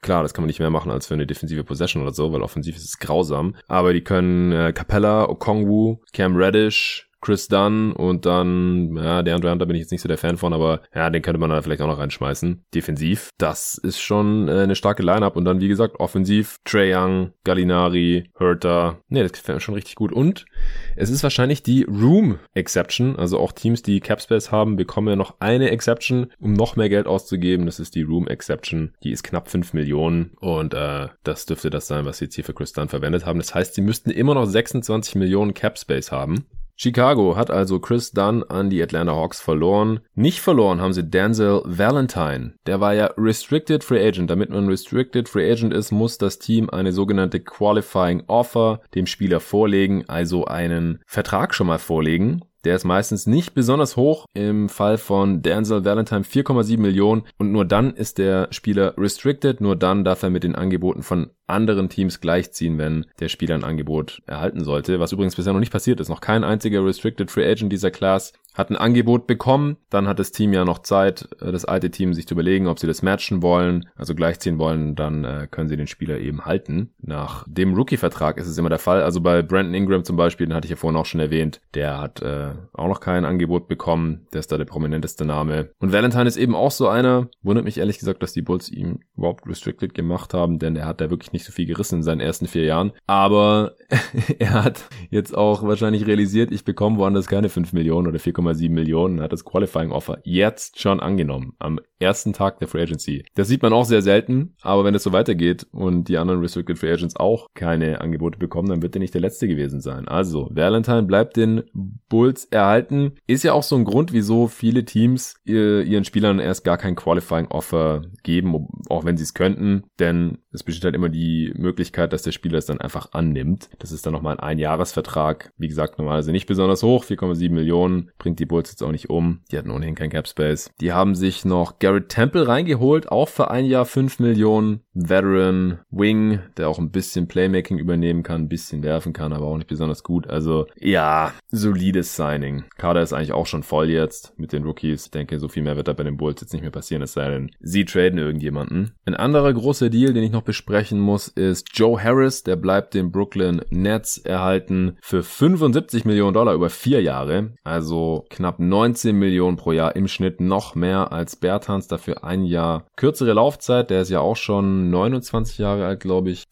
klar, das kann man nicht mehr machen als für eine defensive Possession oder so, weil offensiv ist es grausam. Aber die können äh, Capella, Okongwu, Cam Reddish, Chris Dunn und dann, ja, der Andre Hunter bin ich jetzt nicht so der Fan von, aber ja, den könnte man da vielleicht auch noch reinschmeißen. Defensiv, das ist schon äh, eine starke Lineup und dann, wie gesagt, offensiv, Trey Young, Gallinari, Herter. Nee, das gefällt mir schon richtig gut. Und es ist wahrscheinlich die Room Exception, also auch Teams, die Capspace haben, bekommen ja noch eine Exception, um noch mehr Geld auszugeben. Das ist die Room Exception. Die ist knapp 5 Millionen und äh, das dürfte das sein, was sie jetzt hier für Chris Dunn verwendet haben. Das heißt, sie müssten immer noch 26 Millionen Capspace haben. Chicago hat also Chris Dunn an die Atlanta Hawks verloren. Nicht verloren haben sie Denzel Valentine. Der war ja Restricted Free Agent. Damit man Restricted Free Agent ist, muss das Team eine sogenannte Qualifying Offer dem Spieler vorlegen, also einen Vertrag schon mal vorlegen. Der ist meistens nicht besonders hoch. Im Fall von Denzel Valentine 4,7 Millionen. Und nur dann ist der Spieler restricted. Nur dann darf er mit den Angeboten von anderen Teams gleichziehen, wenn der Spieler ein Angebot erhalten sollte. Was übrigens bisher noch nicht passiert ist. Noch kein einziger Restricted Free Agent dieser Class hat ein Angebot bekommen. Dann hat das Team ja noch Zeit, äh, das alte Team sich zu überlegen, ob sie das matchen wollen, also gleichziehen wollen. Dann äh, können sie den Spieler eben halten. Nach dem Rookie-Vertrag ist es immer der Fall. Also bei Brandon Ingram zum Beispiel, den hatte ich ja vorhin auch schon erwähnt, der hat äh, auch noch kein Angebot bekommen. Der ist da der prominenteste Name. Und Valentine ist eben auch so einer. Wundert mich ehrlich gesagt, dass die Bulls ihm überhaupt restricted gemacht haben, denn er hat da wirklich nicht so viel gerissen in seinen ersten vier Jahren. Aber er hat jetzt auch wahrscheinlich realisiert, ich bekomme woanders keine 5 Millionen oder 4, 1,7 Millionen, hat das Qualifying Offer jetzt schon angenommen, am ersten Tag der Free Agency. Das sieht man auch sehr selten, aber wenn es so weitergeht und die anderen Restricted Free Agents auch keine Angebote bekommen, dann wird er nicht der letzte gewesen sein. Also, Valentine bleibt den Bulls erhalten. Ist ja auch so ein Grund, wieso viele Teams ihren Spielern erst gar kein Qualifying Offer geben, auch wenn sie es könnten, denn es besteht halt immer die Möglichkeit, dass der Spieler es dann einfach annimmt. Das ist dann nochmal ein Einjahresvertrag. Wie gesagt, normalerweise nicht besonders hoch, 4,7 Millionen, bringt die Bulls jetzt auch nicht um. Die hatten ohnehin kein Cap Space. Die haben sich noch Garrett Temple reingeholt, auch für ein Jahr 5 Millionen. Veteran Wing, der auch ein bisschen Playmaking übernehmen kann, ein bisschen werfen kann, aber auch nicht besonders gut. Also ja, solides Signing. Kader ist eigentlich auch schon voll jetzt mit den Rookies. Ich denke, so viel mehr wird da bei den Bulls jetzt nicht mehr passieren, es sei denn, sie traden irgendjemanden. Ein anderer großer Deal, den ich noch besprechen muss, ist Joe Harris. Der bleibt den Brooklyn Nets erhalten für 75 Millionen Dollar über vier Jahre. Also knapp 19 Millionen pro Jahr im Schnitt, noch mehr als Bertans. Dafür ein Jahr kürzere Laufzeit. Der ist ja auch schon 29 Jahre alt, glaube ich.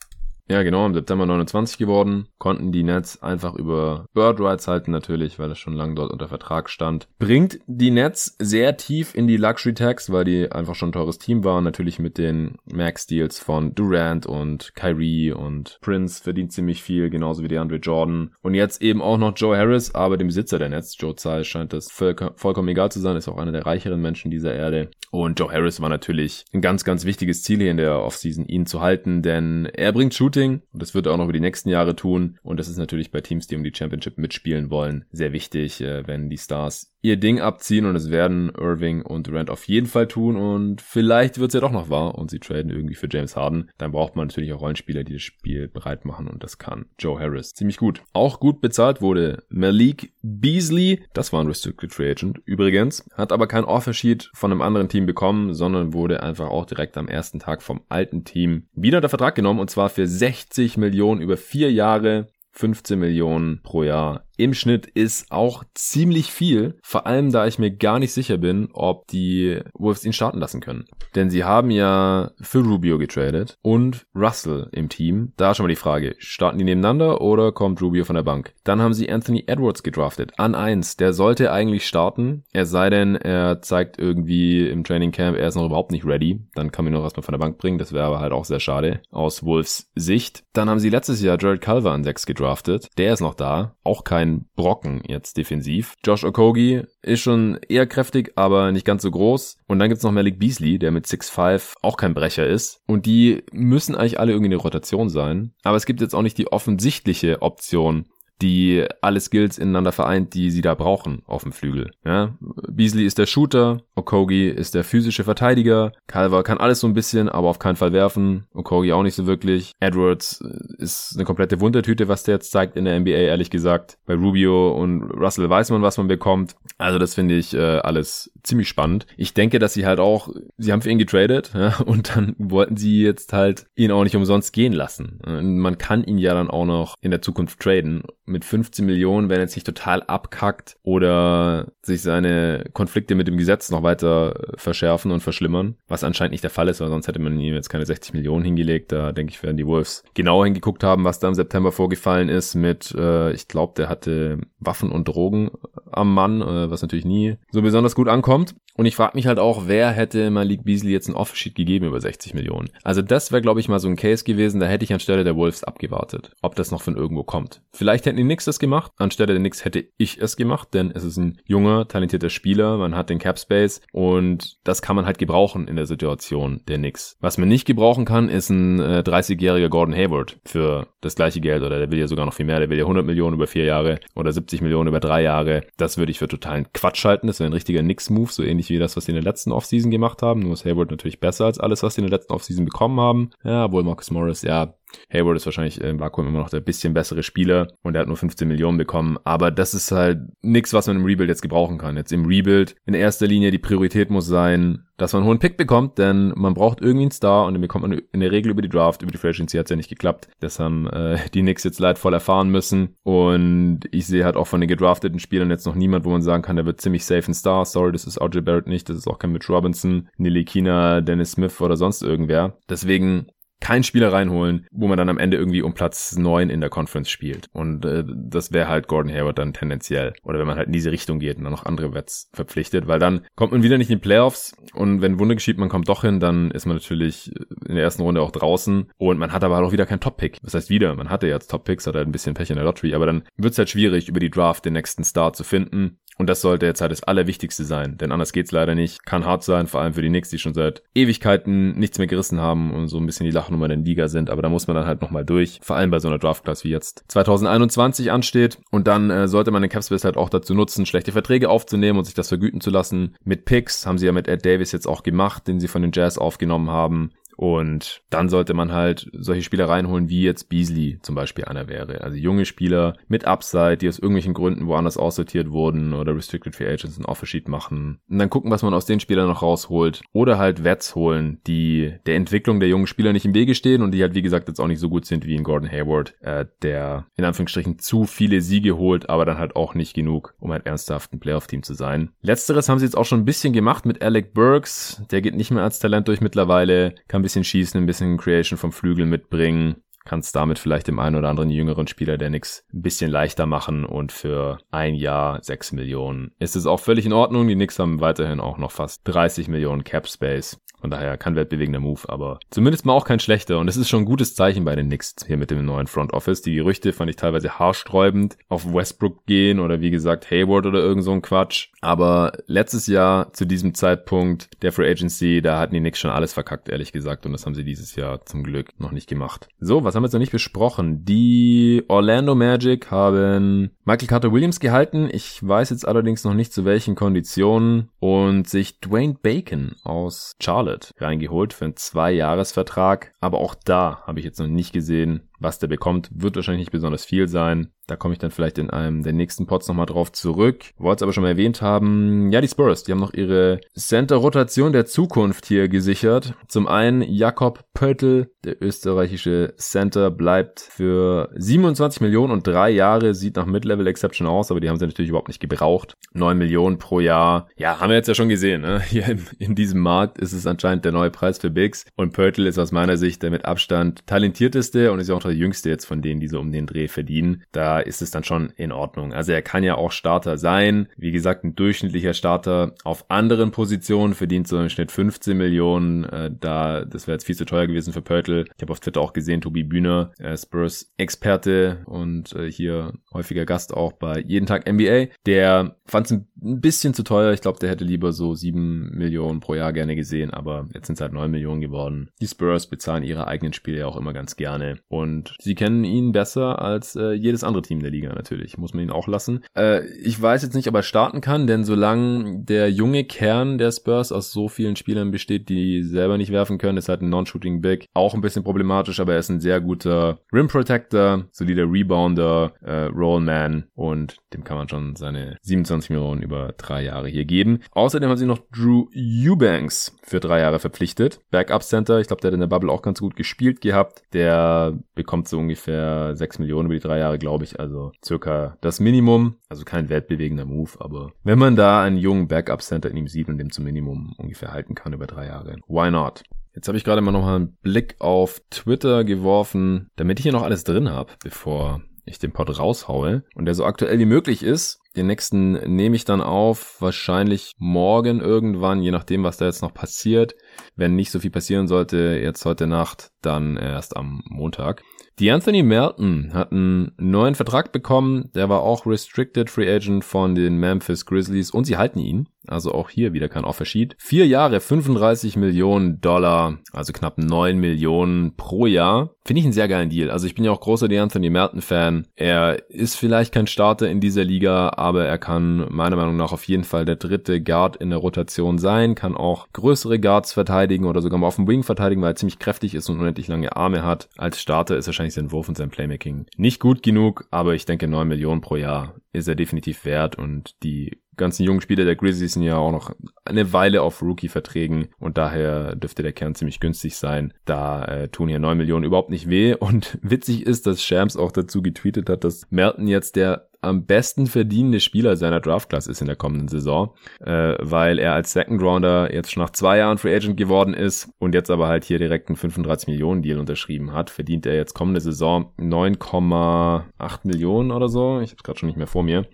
Ja, genau, im September 29 geworden. Konnten die Nets einfach über Bird Rights halten natürlich, weil es schon lange dort unter Vertrag stand. Bringt die Nets sehr tief in die Luxury Tax, weil die einfach schon ein teures Team waren. Natürlich mit den Max Deals von Durant und Kyrie und Prince verdient ziemlich viel, genauso wie die Andre Jordan. Und jetzt eben auch noch Joe Harris, aber dem Besitzer der Nets, Joe Tsai, scheint das voll, vollkommen egal zu sein, ist auch einer der reicheren Menschen dieser Erde. Und Joe Harris war natürlich ein ganz, ganz wichtiges Ziel hier in der Offseason, ihn zu halten, denn er bringt Shooting Shooting. Und das wird er auch noch über die nächsten Jahre tun. Und das ist natürlich bei Teams, die um die Championship mitspielen wollen, sehr wichtig, äh, wenn die Stars ihr Ding abziehen und es werden Irving und Durant auf jeden Fall tun und vielleicht wird es ja doch noch wahr und sie traden irgendwie für James Harden. Dann braucht man natürlich auch Rollenspieler, die das Spiel bereit machen und das kann Joe Harris ziemlich gut. Auch gut bezahlt wurde Malik Beasley, das war ein Restricted Free Agent übrigens, hat aber kein Offersheet von einem anderen Team bekommen, sondern wurde einfach auch direkt am ersten Tag vom alten Team wieder unter Vertrag genommen und zwar für 60 Millionen über vier Jahre 15 Millionen pro Jahr im Schnitt ist auch ziemlich viel, vor allem da ich mir gar nicht sicher bin, ob die Wolves ihn starten lassen können. Denn sie haben ja für Rubio getradet und Russell im Team. Da schon mal die Frage, starten die nebeneinander oder kommt Rubio von der Bank? Dann haben sie Anthony Edwards gedraftet an eins. Der sollte eigentlich starten, es sei denn, er zeigt irgendwie im Training Camp, er ist noch überhaupt nicht ready. Dann kann man ihn noch erstmal von der Bank bringen. Das wäre aber halt auch sehr schade aus Wolves Sicht. Dann haben sie letztes Jahr Jared Culver an sechs gedraftet. Der ist noch da. Auch kein kein Brocken jetzt defensiv. Josh Okogi ist schon eher kräftig, aber nicht ganz so groß. Und dann gibt's noch Malik Beasley, der mit 6'5 auch kein Brecher ist. Und die müssen eigentlich alle irgendwie eine Rotation sein. Aber es gibt jetzt auch nicht die offensichtliche Option, die alle Skills ineinander vereint, die sie da brauchen auf dem Flügel. Ja? Beasley ist der Shooter, Okogi ist der physische Verteidiger, Calver kann alles so ein bisschen, aber auf keinen Fall werfen, Okogi auch nicht so wirklich. Edwards äh, ist eine komplette Wundertüte, was der jetzt zeigt in der NBA, ehrlich gesagt. Bei Rubio und Russell weiß man, was man bekommt. Also das finde ich äh, alles ziemlich spannend. Ich denke, dass sie halt auch, sie haben für ihn getradet ja, und dann wollten sie jetzt halt ihn auch nicht umsonst gehen lassen. Man kann ihn ja dann auch noch in der Zukunft traden mit 15 Millionen, wenn er jetzt nicht total abkackt oder sich seine Konflikte mit dem Gesetz noch weiter verschärfen und verschlimmern, was anscheinend nicht der Fall ist, weil sonst hätte man ihm jetzt keine 60 Millionen hingelegt. Da denke ich, werden die Wolves genauer hingeguckt haben, was da im September vorgefallen ist mit, äh, ich glaube, der hatte Waffen und Drogen am Mann, äh, was natürlich nie so besonders gut ankommt. Und ich frage mich halt auch, wer hätte Malik Beasley jetzt ein Offersheet gegeben über 60 Millionen? Also das wäre, glaube ich, mal so ein Case gewesen, da hätte ich anstelle der Wolves abgewartet, ob das noch von irgendwo kommt. Vielleicht hätten die Knicks das gemacht, anstelle der Knicks hätte ich es gemacht, denn es ist ein junger, talentierter Spieler, man hat den Cap Space und das kann man halt gebrauchen in der Situation der Knicks. Was man nicht gebrauchen kann, ist ein äh, 30-jähriger Gordon Hayward für das gleiche Geld oder der will ja sogar noch viel mehr, der will ja 100 Millionen über vier Jahre oder 70 Millionen über drei Jahre. Das würde ich für totalen Quatsch halten, das wäre ein richtiger Knicks-Move, so ähnlich wie das, was sie in der letzten Offseason gemacht haben. Nur ist Hayward natürlich besser als alles, was sie in der letzten Offseason bekommen haben. Ja, obwohl Marcus Morris, ja, Hayward ist wahrscheinlich im Vakuum immer noch der bisschen bessere Spieler und er hat nur 15 Millionen bekommen. Aber das ist halt nichts, was man im Rebuild jetzt gebrauchen kann. Jetzt im Rebuild in erster Linie die Priorität muss sein, dass man einen hohen Pick bekommt, denn man braucht irgendwie einen Star und den bekommt man in der Regel über die Draft, über die Free Agency hat's ja nicht geklappt. Das haben äh, die Knicks jetzt leidvoll erfahren müssen und ich sehe halt auch von den gedrafteten Spielern jetzt noch niemand, wo man sagen kann, der wird ziemlich safe ein Star. Sorry, das ist RJ Barrett nicht, das ist auch kein Mitch Robinson, Nili Kina, Dennis Smith oder sonst irgendwer. Deswegen keinen Spieler reinholen, wo man dann am Ende irgendwie um Platz neun in der Conference spielt. Und äh, das wäre halt Gordon Hayward dann tendenziell. Oder wenn man halt in diese Richtung geht und dann noch andere Wets verpflichtet, weil dann kommt man wieder nicht in die Playoffs und wenn Wunder geschieht, man kommt doch hin, dann ist man natürlich in der ersten Runde auch draußen und man hat aber halt auch wieder keinen Top-Pick. Das heißt wieder, man hatte jetzt Top-Picks, hat halt ein bisschen Pech in der Lottery, aber dann wird es halt schwierig, über die Draft den nächsten Star zu finden. Und das sollte jetzt halt das Allerwichtigste sein, denn anders geht's leider nicht. Kann hart sein, vor allem für die Knicks, die schon seit Ewigkeiten nichts mehr gerissen haben und so ein bisschen die Lachnummer der Liga sind. Aber da muss man dann halt nochmal durch, vor allem bei so einer Draftklasse wie jetzt 2021 ansteht. Und dann äh, sollte man den Capspace halt auch dazu nutzen, schlechte Verträge aufzunehmen und sich das vergüten zu lassen. Mit Picks haben sie ja mit Ed Davis jetzt auch gemacht, den sie von den Jazz aufgenommen haben. Und dann sollte man halt solche Spieler reinholen, wie jetzt Beasley zum Beispiel einer wäre. Also junge Spieler mit Upside, die aus irgendwelchen Gründen woanders aussortiert wurden oder Restricted Free Agents ein Offersheet machen. Und dann gucken, was man aus den Spielern noch rausholt. Oder halt Wets holen, die der Entwicklung der jungen Spieler nicht im Wege stehen und die halt, wie gesagt, jetzt auch nicht so gut sind wie in Gordon Hayward, äh, der in Anführungsstrichen zu viele Siege holt, aber dann halt auch nicht genug, um halt ernsthaft ein Playoff-Team zu sein. Letzteres haben sie jetzt auch schon ein bisschen gemacht mit Alec Burks. Der geht nicht mehr als Talent durch mittlerweile, kann bisschen schießen, ein bisschen Creation vom Flügel mitbringen kannst damit vielleicht dem einen oder anderen jüngeren Spieler der nix ein bisschen leichter machen und für ein Jahr sechs Millionen ist es auch völlig in Ordnung. Die Knicks haben weiterhin auch noch fast 30 Millionen Cap Space. Von daher kein weltbewegender Move, aber zumindest mal auch kein schlechter. Und es ist schon ein gutes Zeichen bei den Knicks hier mit dem neuen Front Office. Die Gerüchte fand ich teilweise haarsträubend auf Westbrook gehen oder wie gesagt Hayward oder irgend so ein Quatsch. Aber letztes Jahr zu diesem Zeitpunkt der Free Agency, da hatten die Knicks schon alles verkackt, ehrlich gesagt. Und das haben sie dieses Jahr zum Glück noch nicht gemacht. So, was haben wir jetzt noch nicht besprochen. Die Orlando Magic haben Michael Carter Williams gehalten. Ich weiß jetzt allerdings noch nicht zu welchen Konditionen und sich Dwayne Bacon aus Charlotte reingeholt für einen Zwei-Jahres-Vertrag. Aber auch da habe ich jetzt noch nicht gesehen, was der bekommt. Wird wahrscheinlich nicht besonders viel sein. Da komme ich dann vielleicht in einem der nächsten Pods nochmal drauf zurück. Wollte es aber schon mal erwähnt haben. Ja, die Spurs, die haben noch ihre Center-Rotation der Zukunft hier gesichert. Zum einen Jakob Pöttl, der österreichische Center, bleibt für 27 Millionen und drei Jahre, sieht nach Mid-Level Exception aus, aber die haben sie natürlich überhaupt nicht gebraucht. 9 Millionen pro Jahr. Ja, haben wir jetzt ja schon gesehen. Ne? Hier in, in diesem Markt ist es anscheinend der neue Preis für Bigs. Und Pöttl ist aus meiner Sicht der mit Abstand talentierteste und ist ja auch der jüngste jetzt von denen, die so um den Dreh verdienen. Da ist es dann schon in Ordnung. Also er kann ja auch Starter sein. Wie gesagt, ein durchschnittlicher Starter auf anderen Positionen verdient so im Schnitt 15 Millionen. Äh, da, das wäre jetzt viel zu teuer gewesen für Pörtl. Ich habe auf Twitter auch gesehen, Tobi Bühner, äh, Spurs-Experte und äh, hier häufiger Gast auch bei Jeden Tag NBA. Der fand es ein bisschen zu teuer. Ich glaube, der hätte lieber so 7 Millionen pro Jahr gerne gesehen, aber jetzt sind es halt 9 Millionen geworden. Die Spurs bezahlen ihre eigenen Spiele ja auch immer ganz gerne und sie kennen ihn besser als äh, jedes andere Team der Liga natürlich. Muss man ihn auch lassen. Äh, ich weiß jetzt nicht, ob er starten kann, denn solange der junge Kern der Spurs aus so vielen Spielern besteht, die selber nicht werfen können, ist halt ein Non-Shooting Big auch ein bisschen problematisch, aber er ist ein sehr guter Rim Protector, solider Rebounder, äh, Rollman und dem kann man schon seine 27 Millionen über drei Jahre hier geben. Außerdem haben sie noch Drew Eubanks für drei Jahre verpflichtet. Backup Center, ich glaube, der hat in der Bubble auch ganz gut gespielt gehabt. Der bekommt so ungefähr 6 Millionen über die drei Jahre, glaube ich. Also circa das Minimum. Also kein wertbewegender Move, aber wenn man da einen jungen Backup Center in ihm sieht und dem zum Minimum ungefähr halten kann über drei Jahre, why not? Jetzt habe ich gerade mal nochmal einen Blick auf Twitter geworfen, damit ich hier noch alles drin habe, bevor ich den Pod raushaue und der so aktuell wie möglich ist. Den nächsten nehme ich dann auf, wahrscheinlich morgen irgendwann, je nachdem, was da jetzt noch passiert. Wenn nicht so viel passieren sollte, jetzt heute Nacht, dann erst am Montag. Die Anthony Melton hat einen neuen Vertrag bekommen. Der war auch Restricted Free Agent von den Memphis Grizzlies und sie halten ihn. Also auch hier wieder kein Offersheet. Vier Jahre, 35 Millionen Dollar, also knapp 9 Millionen pro Jahr. Finde ich einen sehr geilen Deal. Also ich bin ja auch großer Anthony Merton Fan. Er ist vielleicht kein Starter in dieser Liga, aber er kann meiner Meinung nach auf jeden Fall der dritte Guard in der Rotation sein, kann auch größere Guards verteidigen oder sogar mal auf dem Wing verteidigen, weil er ziemlich kräftig ist und unendlich lange Arme hat. Als Starter ist wahrscheinlich sein Wurf und sein Playmaking nicht gut genug, aber ich denke 9 Millionen pro Jahr ist er definitiv wert und die ganzen jungen Spieler der Grizzlies sind ja auch noch eine Weile auf Rookie-Verträgen und daher dürfte der Kern ziemlich günstig sein. Da äh, tun hier 9 Millionen überhaupt nicht weh und witzig ist, dass Shams auch dazu getweetet hat, dass Merton jetzt der am besten verdienende Spieler seiner Draftklasse ist in der kommenden Saison, äh, weil er als Second Rounder jetzt schon nach zwei Jahren Free Agent geworden ist und jetzt aber halt hier direkt einen 35 Millionen Deal unterschrieben hat, verdient er jetzt kommende Saison 9,8 Millionen oder so. Ich habe es gerade schon nicht mehr vor mir.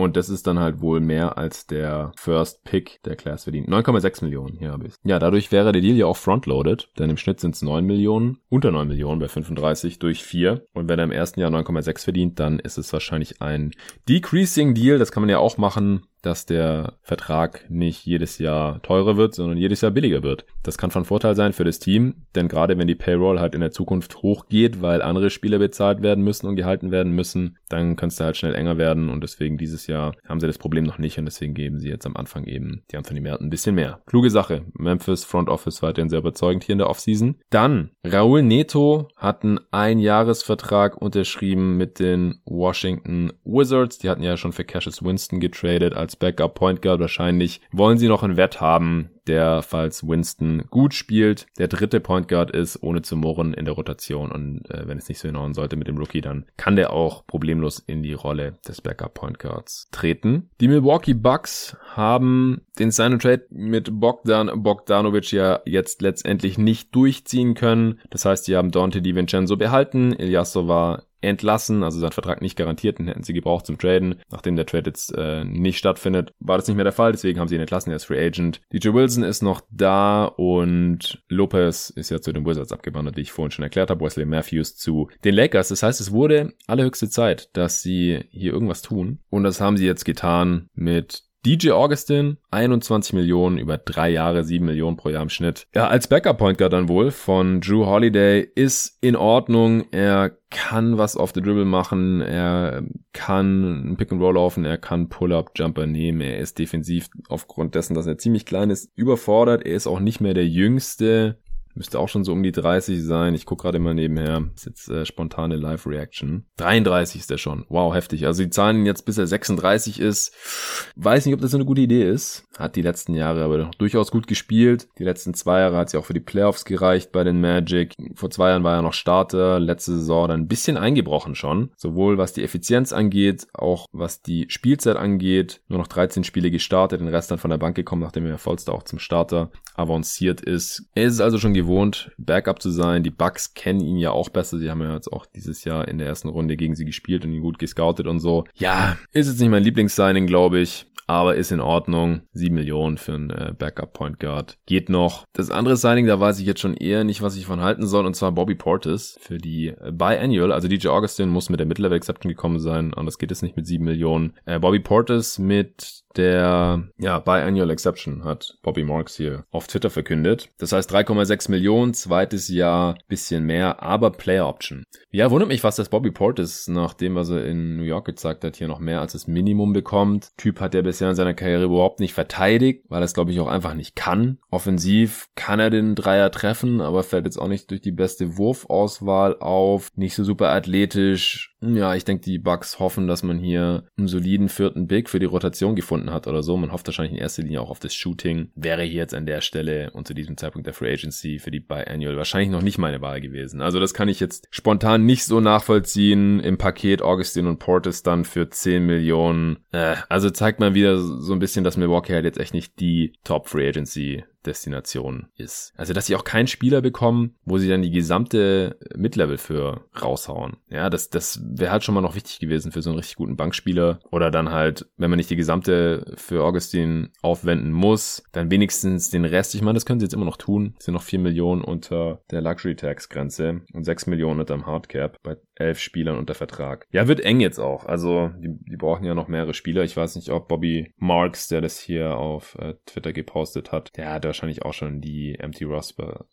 Und das ist dann halt wohl mehr als der First Pick der Class verdient. 9,6 Millionen, hier habe ich Ja, dadurch wäre der Deal ja auch frontloaded, denn im Schnitt sind es 9 Millionen, unter 9 Millionen bei 35 durch 4. Und wenn er im ersten Jahr 9,6 verdient, dann ist es wahrscheinlich ein Decreasing Deal. Das kann man ja auch machen dass der Vertrag nicht jedes Jahr teurer wird, sondern jedes Jahr billiger wird. Das kann von Vorteil sein für das Team, denn gerade wenn die Payroll halt in der Zukunft hochgeht, weil andere Spieler bezahlt werden müssen und gehalten werden müssen, dann könnte es halt schnell enger werden und deswegen dieses Jahr haben sie das Problem noch nicht und deswegen geben sie jetzt am Anfang eben die Anthony Merton ein bisschen mehr. Kluge Sache. Memphis Front Office weiterhin sehr überzeugend hier in der Offseason. Dann, Raul Neto hat einen Einjahresvertrag unterschrieben mit den Washington Wizards. Die hatten ja schon für Cassius Winston getradet als als Backup Point Guard wahrscheinlich. Wollen sie noch einen Wett haben, der, falls Winston gut spielt, der dritte Point Guard ist, ohne zu murren in der Rotation. Und äh, wenn es nicht so hinhauen sollte mit dem Rookie, dann kann der auch problemlos in die Rolle des Backup Point Guards treten. Die Milwaukee Bucks haben den Sign and Trade mit Bogdan Bogdanovic ja jetzt letztendlich nicht durchziehen können. Das heißt, sie haben Dante DiVincenzo behalten. Ilyasova entlassen, also sein Vertrag nicht garantiert, den hätten sie gebraucht zum Traden. Nachdem der Trade jetzt äh, nicht stattfindet, war das nicht mehr der Fall, deswegen haben sie ihn entlassen, er ist Free Agent. DJ Wilson ist noch da und Lopez ist ja zu den Wizards abgewandert, wie ich vorhin schon erklärt habe, Wesley Matthews zu den Lakers. Das heißt, es wurde allerhöchste Zeit, dass sie hier irgendwas tun und das haben sie jetzt getan mit DJ Augustin, 21 Millionen über drei Jahre, 7 Millionen pro Jahr im Schnitt. Ja, als Backup Point Guard dann wohl von Drew Holiday ist in Ordnung. Er kann was auf the Dribble machen, er kann ein Pick and Roll laufen, er kann Pull-up Jumper nehmen, er ist defensiv aufgrund dessen, dass er ziemlich klein ist, überfordert. Er ist auch nicht mehr der jüngste Müsste auch schon so um die 30 sein. Ich gucke gerade mal nebenher. Ist jetzt äh, spontane Live-Reaction. 33 ist er schon. Wow, heftig. Also die zahlen jetzt, bis er 36 ist. Weiß nicht, ob das so eine gute Idee ist. Hat die letzten Jahre aber durchaus gut gespielt. Die letzten zwei Jahre hat sie auch für die Playoffs gereicht bei den Magic. Vor zwei Jahren war er noch Starter. Letzte Saison dann ein bisschen eingebrochen schon. Sowohl was die Effizienz angeht, auch was die Spielzeit angeht. Nur noch 13 Spiele gestartet, den Rest dann von der Bank gekommen, nachdem er Vollster auch zum Starter avanciert ist. Er ist also schon gewohnt, Backup zu sein. Die Bucks kennen ihn ja auch besser. Sie haben ja jetzt auch dieses Jahr in der ersten Runde gegen sie gespielt und ihn gut gescoutet und so. Ja, ist jetzt nicht mein Lieblingssigning, glaube ich aber ist in Ordnung. 7 Millionen für einen äh, Backup Point Guard. Geht noch. Das andere Signing, da weiß ich jetzt schon eher nicht, was ich von halten soll, und zwar Bobby Portis für die äh, Biannual. Also DJ Augustin muss mit der Mid-Level Exception gekommen sein, anders geht es nicht mit 7 Millionen. Äh, Bobby Portis mit der ja, Biannual Exception hat Bobby Marks hier auf Twitter verkündet. Das heißt 3,6 Millionen, zweites Jahr bisschen mehr, aber Player Option. Ja, wundert mich, was das Bobby Portis nach dem, was er in New York gezeigt hat, hier noch mehr als das Minimum bekommt. Typ hat er bisher in seiner Karriere überhaupt nicht verteidigt, weil er es glaube ich auch einfach nicht kann. Offensiv kann er den Dreier treffen, aber fällt jetzt auch nicht durch die beste Wurfauswahl auf. Nicht so super athletisch, ja, ich denke, die Bucks hoffen, dass man hier einen soliden vierten Big für die Rotation gefunden hat oder so. Man hofft wahrscheinlich in erster Linie auch auf das Shooting. Wäre hier jetzt an der Stelle und zu diesem Zeitpunkt der Free Agency für die Biannual wahrscheinlich noch nicht meine Wahl gewesen. Also das kann ich jetzt spontan nicht so nachvollziehen. Im Paket Augustin und Portis dann für 10 Millionen. Äh, also zeigt mal wieder so ein bisschen, dass Milwaukee halt jetzt echt nicht die Top Free Agency Destination ist. Also, dass sie auch keinen Spieler bekommen, wo sie dann die gesamte Midlevel für raushauen. Ja, das, das wäre halt schon mal noch wichtig gewesen für so einen richtig guten Bankspieler. Oder dann halt, wenn man nicht die gesamte für Augustin aufwenden muss, dann wenigstens den Rest. Ich meine, das können sie jetzt immer noch tun. Das sind noch vier Millionen unter der Luxury Tax Grenze und sechs Millionen unter dem Hardcap bei elf Spielern unter Vertrag. Ja, wird eng jetzt auch. Also, die, die brauchen ja noch mehrere Spieler. Ich weiß nicht, ob Bobby Marks, der das hier auf äh, Twitter gepostet hat, der hat wahrscheinlich auch schon die Empty Roster,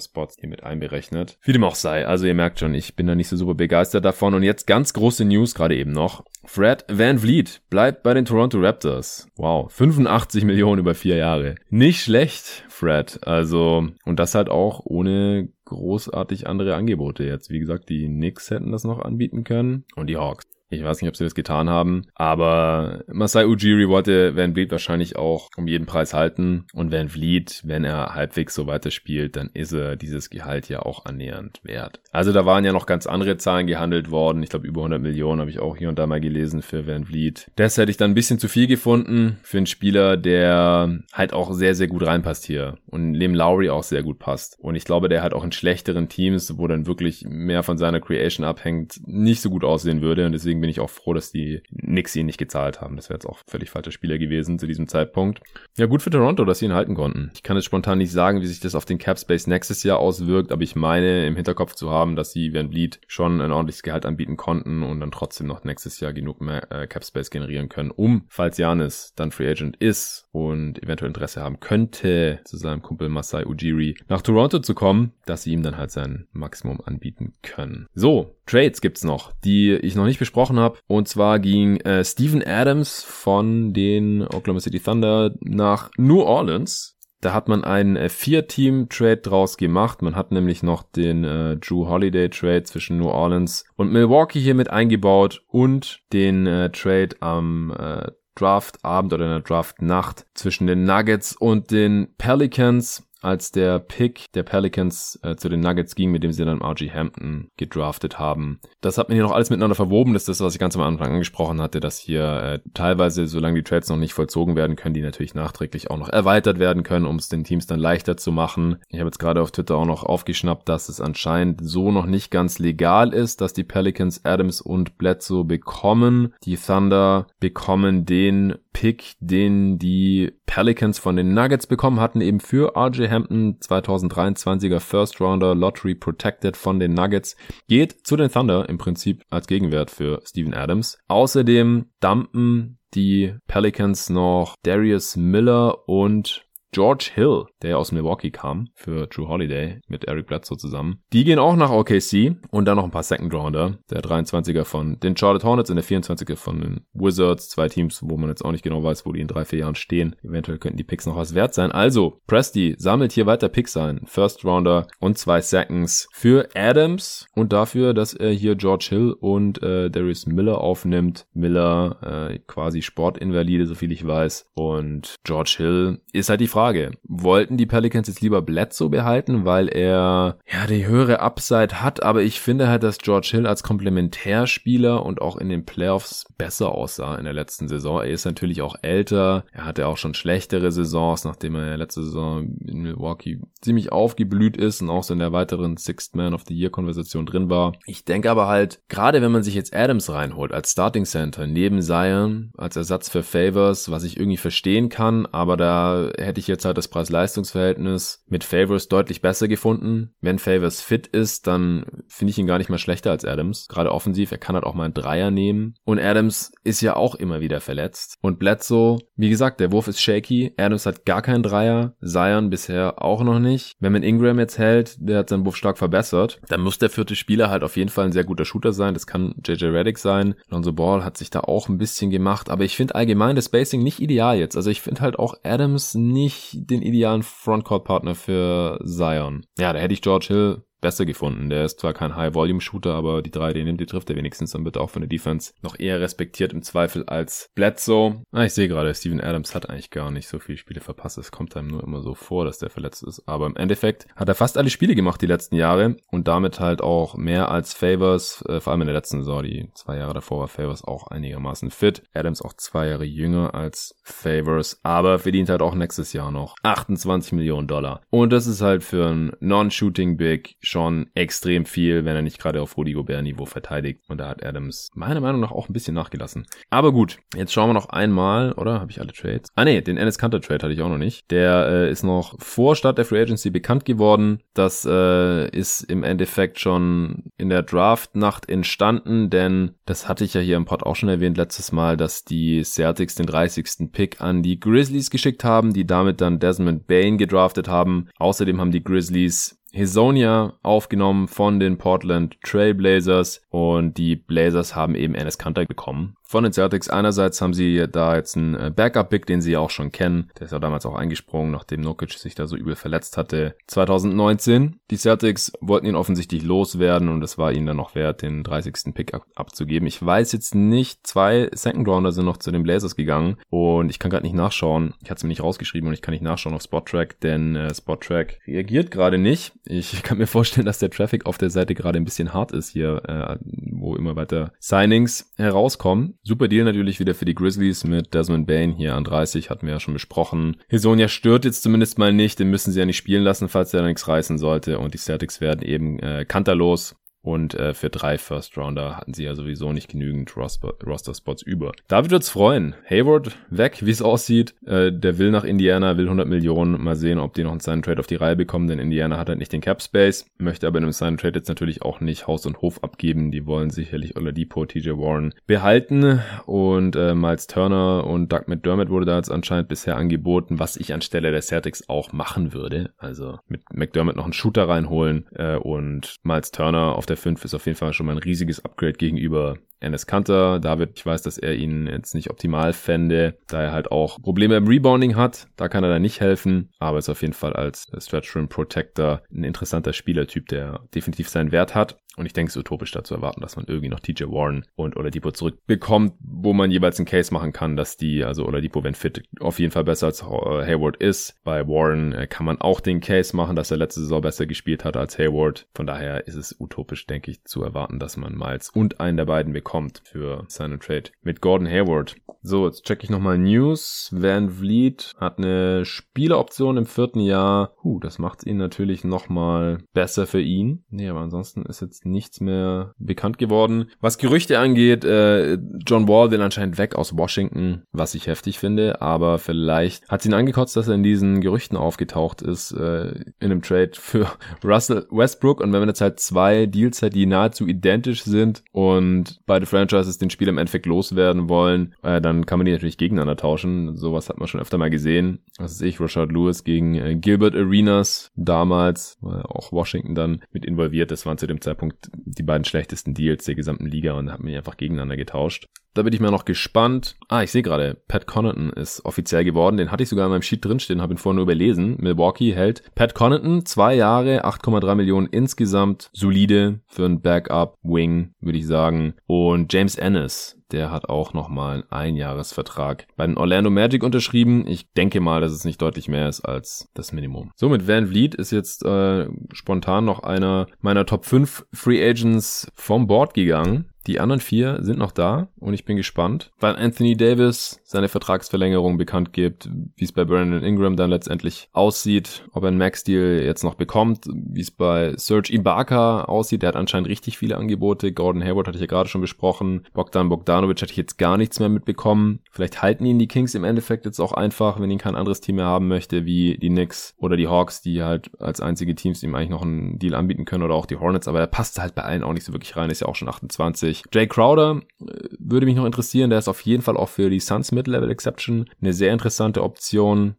Spots hier mit einberechnet. Wie dem auch sei. Also, ihr merkt schon, ich bin da nicht so super begeistert davon. Und jetzt ganz große News gerade eben noch. Fred Van Vliet bleibt bei den Toronto Raptors. Wow. 85 Millionen über vier Jahre. Nicht schlecht, Fred. Also, und das halt auch ohne großartig andere Angebote jetzt. Wie gesagt, die Knicks hätten das noch anbieten können und die Hawks. Ich weiß nicht, ob sie das getan haben, aber Masai Ujiri wollte Van Vliet wahrscheinlich auch um jeden Preis halten und Van Vliet, wenn er halbwegs so weiterspielt, dann ist er dieses Gehalt ja auch annähernd wert. Also da waren ja noch ganz andere Zahlen gehandelt worden. Ich glaube über 100 Millionen habe ich auch hier und da mal gelesen für Van Vliet. Das hätte ich dann ein bisschen zu viel gefunden für einen Spieler, der halt auch sehr, sehr gut reinpasst hier und Lem Lowry auch sehr gut passt. Und ich glaube, der halt auch in schlechteren Teams, wo dann wirklich mehr von seiner Creation abhängt, nicht so gut aussehen würde und deswegen deswegen bin ich auch froh, dass die Knicks ihn nicht gezahlt haben. Das wäre jetzt auch völlig falscher Spieler gewesen zu diesem Zeitpunkt. Ja, gut für Toronto, dass sie ihn halten konnten. Ich kann jetzt spontan nicht sagen, wie sich das auf den Cap Space nächstes Jahr auswirkt, aber ich meine im Hinterkopf zu haben, dass sie Van Vliet schon ein ordentliches Gehalt anbieten konnten und dann trotzdem noch nächstes Jahr genug mehr äh, Cap Space generieren können, um, falls Janis dann Free Agent ist und eventuell Interesse haben könnte, zu seinem Kumpel Masai Ujiri nach Toronto zu kommen, dass sie ihm dann halt sein Maximum anbieten können. So, Trades gibt's noch, die ich noch nicht besprochen habe. Und zwar ging äh, Steven Adams von den Oklahoma City Thunder nach New Orleans. Da hat man einen äh, Vier-Team-Trade draus gemacht. Man hat nämlich noch den äh, Drew Holiday-Trade zwischen New Orleans und Milwaukee hier mit eingebaut und den äh, Trade am äh, Draft-Abend oder in der Draft-Nacht zwischen den Nuggets und den Pelicans als der Pick der Pelicans äh, zu den Nuggets ging, mit dem sie dann RG Hampton gedraftet haben. Das hat man hier noch alles miteinander verwoben. Das ist das, was ich ganz am Anfang angesprochen hatte, dass hier äh, teilweise, solange die Trades noch nicht vollzogen werden können, die natürlich nachträglich auch noch erweitert werden können, um es den Teams dann leichter zu machen. Ich habe jetzt gerade auf Twitter auch noch aufgeschnappt, dass es anscheinend so noch nicht ganz legal ist, dass die Pelicans Adams und Bledsoe bekommen. Die Thunder bekommen den Pick, den die Pelicans von den Nuggets bekommen hatten, eben für RJ Hampton, 2023er First Rounder, Lottery Protected von den Nuggets, geht zu den Thunder im Prinzip als Gegenwert für Steven Adams. Außerdem dumpen die Pelicans noch Darius Miller und George Hill, der ja aus Milwaukee kam, für Drew Holiday mit Eric Bledsoe zusammen. Die gehen auch nach OKC und dann noch ein paar Second Rounder. Der 23er von den Charlotte Hornets und der 24er von den Wizards. Zwei Teams, wo man jetzt auch nicht genau weiß, wo die in drei, vier Jahren stehen. Eventuell könnten die Picks noch was wert sein. Also, Presti sammelt hier weiter Picks ein. First Rounder und zwei Seconds für Adams und dafür, dass er hier George Hill und äh, Darius Miller aufnimmt. Miller äh, quasi Sportinvalide, soviel ich weiß. Und George Hill ist halt die Frage, Frage. Wollten die Pelicans jetzt lieber Bledsoe behalten, weil er ja die höhere Upside hat, aber ich finde halt, dass George Hill als Komplementärspieler und auch in den Playoffs besser aussah in der letzten Saison. Er ist natürlich auch älter, er hatte auch schon schlechtere Saisons, nachdem er letzte Saison in Milwaukee ziemlich aufgeblüht ist und auch so in der weiteren Sixth Man of the Year Konversation drin war. Ich denke aber halt, gerade wenn man sich jetzt Adams reinholt als Starting Center neben Zion als Ersatz für Favors, was ich irgendwie verstehen kann, aber da hätte ich jetzt jetzt halt das Preis-Leistungs-Verhältnis mit Favors deutlich besser gefunden. Wenn Favors fit ist, dann finde ich ihn gar nicht mal schlechter als Adams. Gerade offensiv, er kann halt auch mal einen Dreier nehmen. Und Adams ist ja auch immer wieder verletzt. Und Bledsoe, wie gesagt, der Wurf ist shaky. Adams hat gar keinen Dreier. Zion bisher auch noch nicht. Wenn man Ingram jetzt hält, der hat seinen Wurf stark verbessert, dann muss der vierte Spieler halt auf jeden Fall ein sehr guter Shooter sein. Das kann JJ Reddick sein. Lonzo Ball hat sich da auch ein bisschen gemacht. Aber ich finde allgemein das Spacing nicht ideal jetzt. Also ich finde halt auch Adams nicht den idealen Frontcourt-Partner für Zion. Ja, da hätte ich George Hill besser gefunden. Der ist zwar kein High-Volume-Shooter, aber die drei, die nimmt, die trifft er wenigstens und wird auch von der Defense noch eher respektiert im Zweifel als Bledsoe. Ah, ich sehe gerade, Steven Adams hat eigentlich gar nicht so viele Spiele verpasst. Es kommt einem nur immer so vor, dass der verletzt ist. Aber im Endeffekt hat er fast alle Spiele gemacht die letzten Jahre und damit halt auch mehr als Favors, äh, vor allem in der letzten Saison, die zwei Jahre davor war Favors auch einigermaßen fit. Adams auch zwei Jahre jünger als Favors, aber verdient halt auch nächstes Jahr noch 28 Millionen Dollar. Und das ist halt für einen Non-Shooting Big schon extrem viel, wenn er nicht gerade auf Rudy Gobert Niveau verteidigt. Und da hat Adams meiner Meinung nach auch ein bisschen nachgelassen. Aber gut, jetzt schauen wir noch einmal, oder? Habe ich alle Trades? Ah nee, den Ennis Kanter Trade hatte ich auch noch nicht. Der äh, ist noch vor Start der Free Agency bekannt geworden. Das äh, ist im Endeffekt schon in der Draft-Nacht entstanden, denn das hatte ich ja hier im Pod auch schon erwähnt letztes Mal, dass die Celtics den 30. Pick an die Grizzlies geschickt haben, die damit dann Desmond Bain gedraftet haben. Außerdem haben die Grizzlies Hesonia aufgenommen von den Portland Trailblazers und die Blazers haben eben Ennis Kanter bekommen von den Celtics. Einerseits haben sie da jetzt einen äh, Backup-Pick, den sie ja auch schon kennen. Der ist ja damals auch eingesprungen, nachdem Nokic sich da so übel verletzt hatte. 2019. Die Celtics wollten ihn offensichtlich loswerden und es war ihnen dann noch wert, den 30. Pick ab abzugeben. Ich weiß jetzt nicht, zwei Second Rounder sind noch zu den Blazers gegangen und ich kann gerade nicht nachschauen. Ich hatte es mir nicht rausgeschrieben und ich kann nicht nachschauen auf Spottrack, denn äh, Spottrack reagiert gerade nicht. Ich kann mir vorstellen, dass der Traffic auf der Seite gerade ein bisschen hart ist hier, äh, wo immer weiter Signings herauskommen. Super Deal natürlich wieder für die Grizzlies mit Desmond Bain hier an 30, hatten wir ja schon besprochen. Hisonia stört jetzt zumindest mal nicht, den müssen sie ja nicht spielen lassen, falls der nichts reißen sollte. Und die Celtics werden eben äh, kanterlos und äh, für drei First Rounder hatten sie ja sowieso nicht genügend Roster-Spots über. David wird's freuen. Hayward weg, wie es aussieht. Äh, der will nach Indiana, will 100 Millionen. Mal sehen, ob die noch einen Sign Trade auf die Reihe bekommen, denn Indiana hat halt nicht den Cap Space. Möchte aber in einem Sign Trade jetzt natürlich auch nicht Haus und Hof abgeben. Die wollen sicherlich Oladipo, TJ Warren behalten. Und äh, Miles Turner und Doug McDermott wurde da jetzt anscheinend bisher angeboten, was ich anstelle der Celtics auch machen würde. Also mit McDermott noch einen Shooter reinholen äh, und Miles Turner auf der der 5 ist auf jeden Fall schon mal ein riesiges Upgrade gegenüber Enes Kanter. David, ich weiß, dass er ihn jetzt nicht optimal fände, da er halt auch Probleme im Rebounding hat. Da kann er dann nicht helfen, aber ist auf jeden Fall als Stretch Rim Protector ein interessanter Spielertyp, der definitiv seinen Wert hat. Und ich denke, es ist utopisch da zu erwarten, dass man irgendwie noch TJ Warren und Oladipo zurückbekommt, wo man jeweils einen Case machen kann, dass die, also Oladipo, wenn fit, auf jeden Fall besser als Hayward ist. Bei Warren äh, kann man auch den Case machen, dass er letzte Saison besser gespielt hat als Hayward. Von daher ist es utopisch, denke ich, zu erwarten, dass man Miles und einen der beiden bekommt für seinen Trade mit Gordon Hayward. So, jetzt check ich nochmal News. Van Vliet hat eine Spieleroption im vierten Jahr. Huh, das macht ihn natürlich nochmal besser für ihn. Nee, aber ansonsten ist jetzt nichts mehr bekannt geworden. Was Gerüchte angeht, äh, John Wall will anscheinend weg aus Washington, was ich heftig finde, aber vielleicht hat ihn angekotzt, dass er in diesen Gerüchten aufgetaucht ist, äh, in einem Trade für Russell Westbrook. Und wenn man jetzt halt zwei Deals hat, die nahezu identisch sind und beide Franchises den Spiel im Endeffekt loswerden wollen, äh, dann kann man die natürlich gegeneinander tauschen. Sowas hat man schon öfter mal gesehen. Was ist ich, Rashad Lewis gegen äh, Gilbert Arenas damals, äh, auch Washington dann mit involviert. Das waren zu dem Zeitpunkt die beiden schlechtesten Deals der gesamten Liga und man die einfach gegeneinander getauscht. Da bin ich mal noch gespannt. Ah, ich sehe gerade, Pat Connaughton ist offiziell geworden. Den hatte ich sogar in meinem Sheet drinstehen, habe ihn vorhin nur überlesen. Milwaukee hält Pat Connaughton zwei Jahre, 8,3 Millionen insgesamt. Solide für ein Backup-Wing, würde ich sagen. Und James Ennis, der hat auch nochmal einen Einjahresvertrag bei den Orlando Magic unterschrieben. Ich denke mal, dass es nicht deutlich mehr ist als das Minimum. Somit Van Vliet ist jetzt äh, spontan noch einer meiner Top 5 Free Agents vom Board gegangen. Die anderen vier sind noch da und ich bin gespannt, weil Anthony Davis seine Vertragsverlängerung bekannt gibt, wie es bei Brandon Ingram dann letztendlich aussieht, ob er einen Max-Deal jetzt noch bekommt, wie es bei Serge Ibaka aussieht. Der hat anscheinend richtig viele Angebote. Gordon Hayward hatte ich ja gerade schon besprochen. Bogdan Bogdanovic hatte ich jetzt gar nichts mehr mitbekommen. Vielleicht halten ihn die Kings im Endeffekt jetzt auch einfach, wenn ihn kein anderes Team mehr haben möchte, wie die Knicks oder die Hawks, die halt als einzige Teams ihm eigentlich noch einen Deal anbieten können oder auch die Hornets, aber er passt halt bei allen auch nicht so wirklich rein, ist ja auch schon 28. Jay Crowder äh, würde mich noch interessieren, der ist auf jeden Fall auch für die Suns Mid-Level Exception eine sehr interessante Option.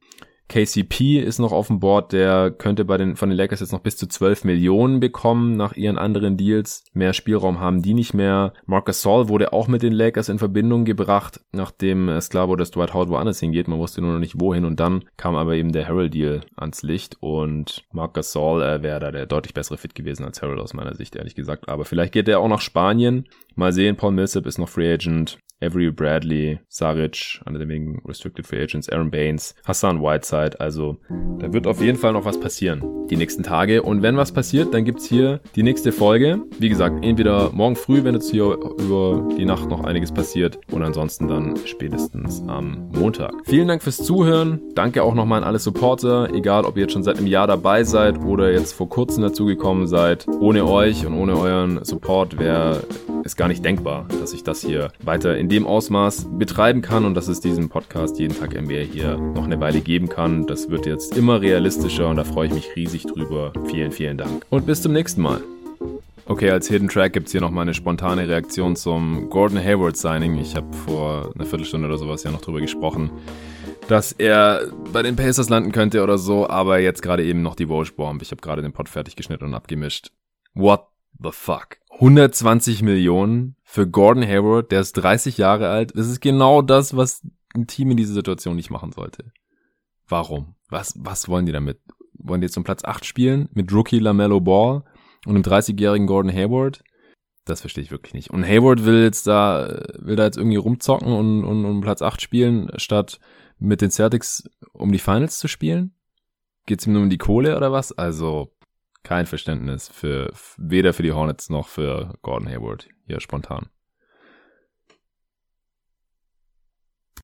KCP ist noch auf dem Board, der könnte bei den, von den Lakers jetzt noch bis zu 12 Millionen bekommen nach ihren anderen Deals. Mehr Spielraum haben die nicht mehr. Marcus Saul wurde auch mit den Lakers in Verbindung gebracht, nachdem wurde, dass Dwight Howard woanders hingeht. Man wusste nur noch nicht wohin und dann kam aber eben der Harrell Deal ans Licht und Marcus Saul äh, wäre da der deutlich bessere Fit gewesen als Harrell aus meiner Sicht, ehrlich gesagt. Aber vielleicht geht er auch nach Spanien. Mal sehen, Paul Millsap ist noch Free Agent. Avery Bradley, Saric, einer der wenigen Restricted Free Agents, Aaron Baines, Hassan Whiteside. Also da wird auf jeden Fall noch was passieren die nächsten Tage. Und wenn was passiert, dann gibt's hier die nächste Folge. Wie gesagt, entweder morgen früh, wenn jetzt hier über die Nacht noch einiges passiert, und ansonsten dann spätestens am Montag. Vielen Dank fürs Zuhören. Danke auch nochmal an alle Supporter, egal ob ihr jetzt schon seit einem Jahr dabei seid oder jetzt vor kurzem dazugekommen seid. Ohne euch und ohne euren Support wäre es gar nicht denkbar, dass ich das hier weiter in dem Ausmaß betreiben kann und dass es diesen Podcast jeden Tag NBA hier noch eine Weile geben kann. Das wird jetzt immer realistischer und da freue ich mich riesig drüber. Vielen, vielen Dank. Und bis zum nächsten Mal. Okay, als Hidden Track gibt es hier nochmal eine spontane Reaktion zum Gordon Hayward Signing. Ich habe vor einer Viertelstunde oder sowas ja noch drüber gesprochen, dass er bei den Pacers landen könnte oder so, aber jetzt gerade eben noch die Woj Bomb. Ich habe gerade den Pod fertig geschnitten und abgemischt. What the fuck? 120 Millionen für Gordon Hayward, der ist 30 Jahre alt. Das ist genau das, was ein Team in dieser Situation nicht machen sollte. Warum? Was, was wollen die damit? Wollen die jetzt um Platz 8 spielen mit Rookie LaMelo Ball und einem 30-jährigen Gordon Hayward? Das verstehe ich wirklich nicht. Und Hayward will jetzt da, will da jetzt irgendwie rumzocken und, und um Platz 8 spielen, statt mit den Celtics um die Finals zu spielen? Geht's ihm nur um die Kohle oder was? Also, kein Verständnis für weder für die Hornets noch für Gordon Hayward hier spontan.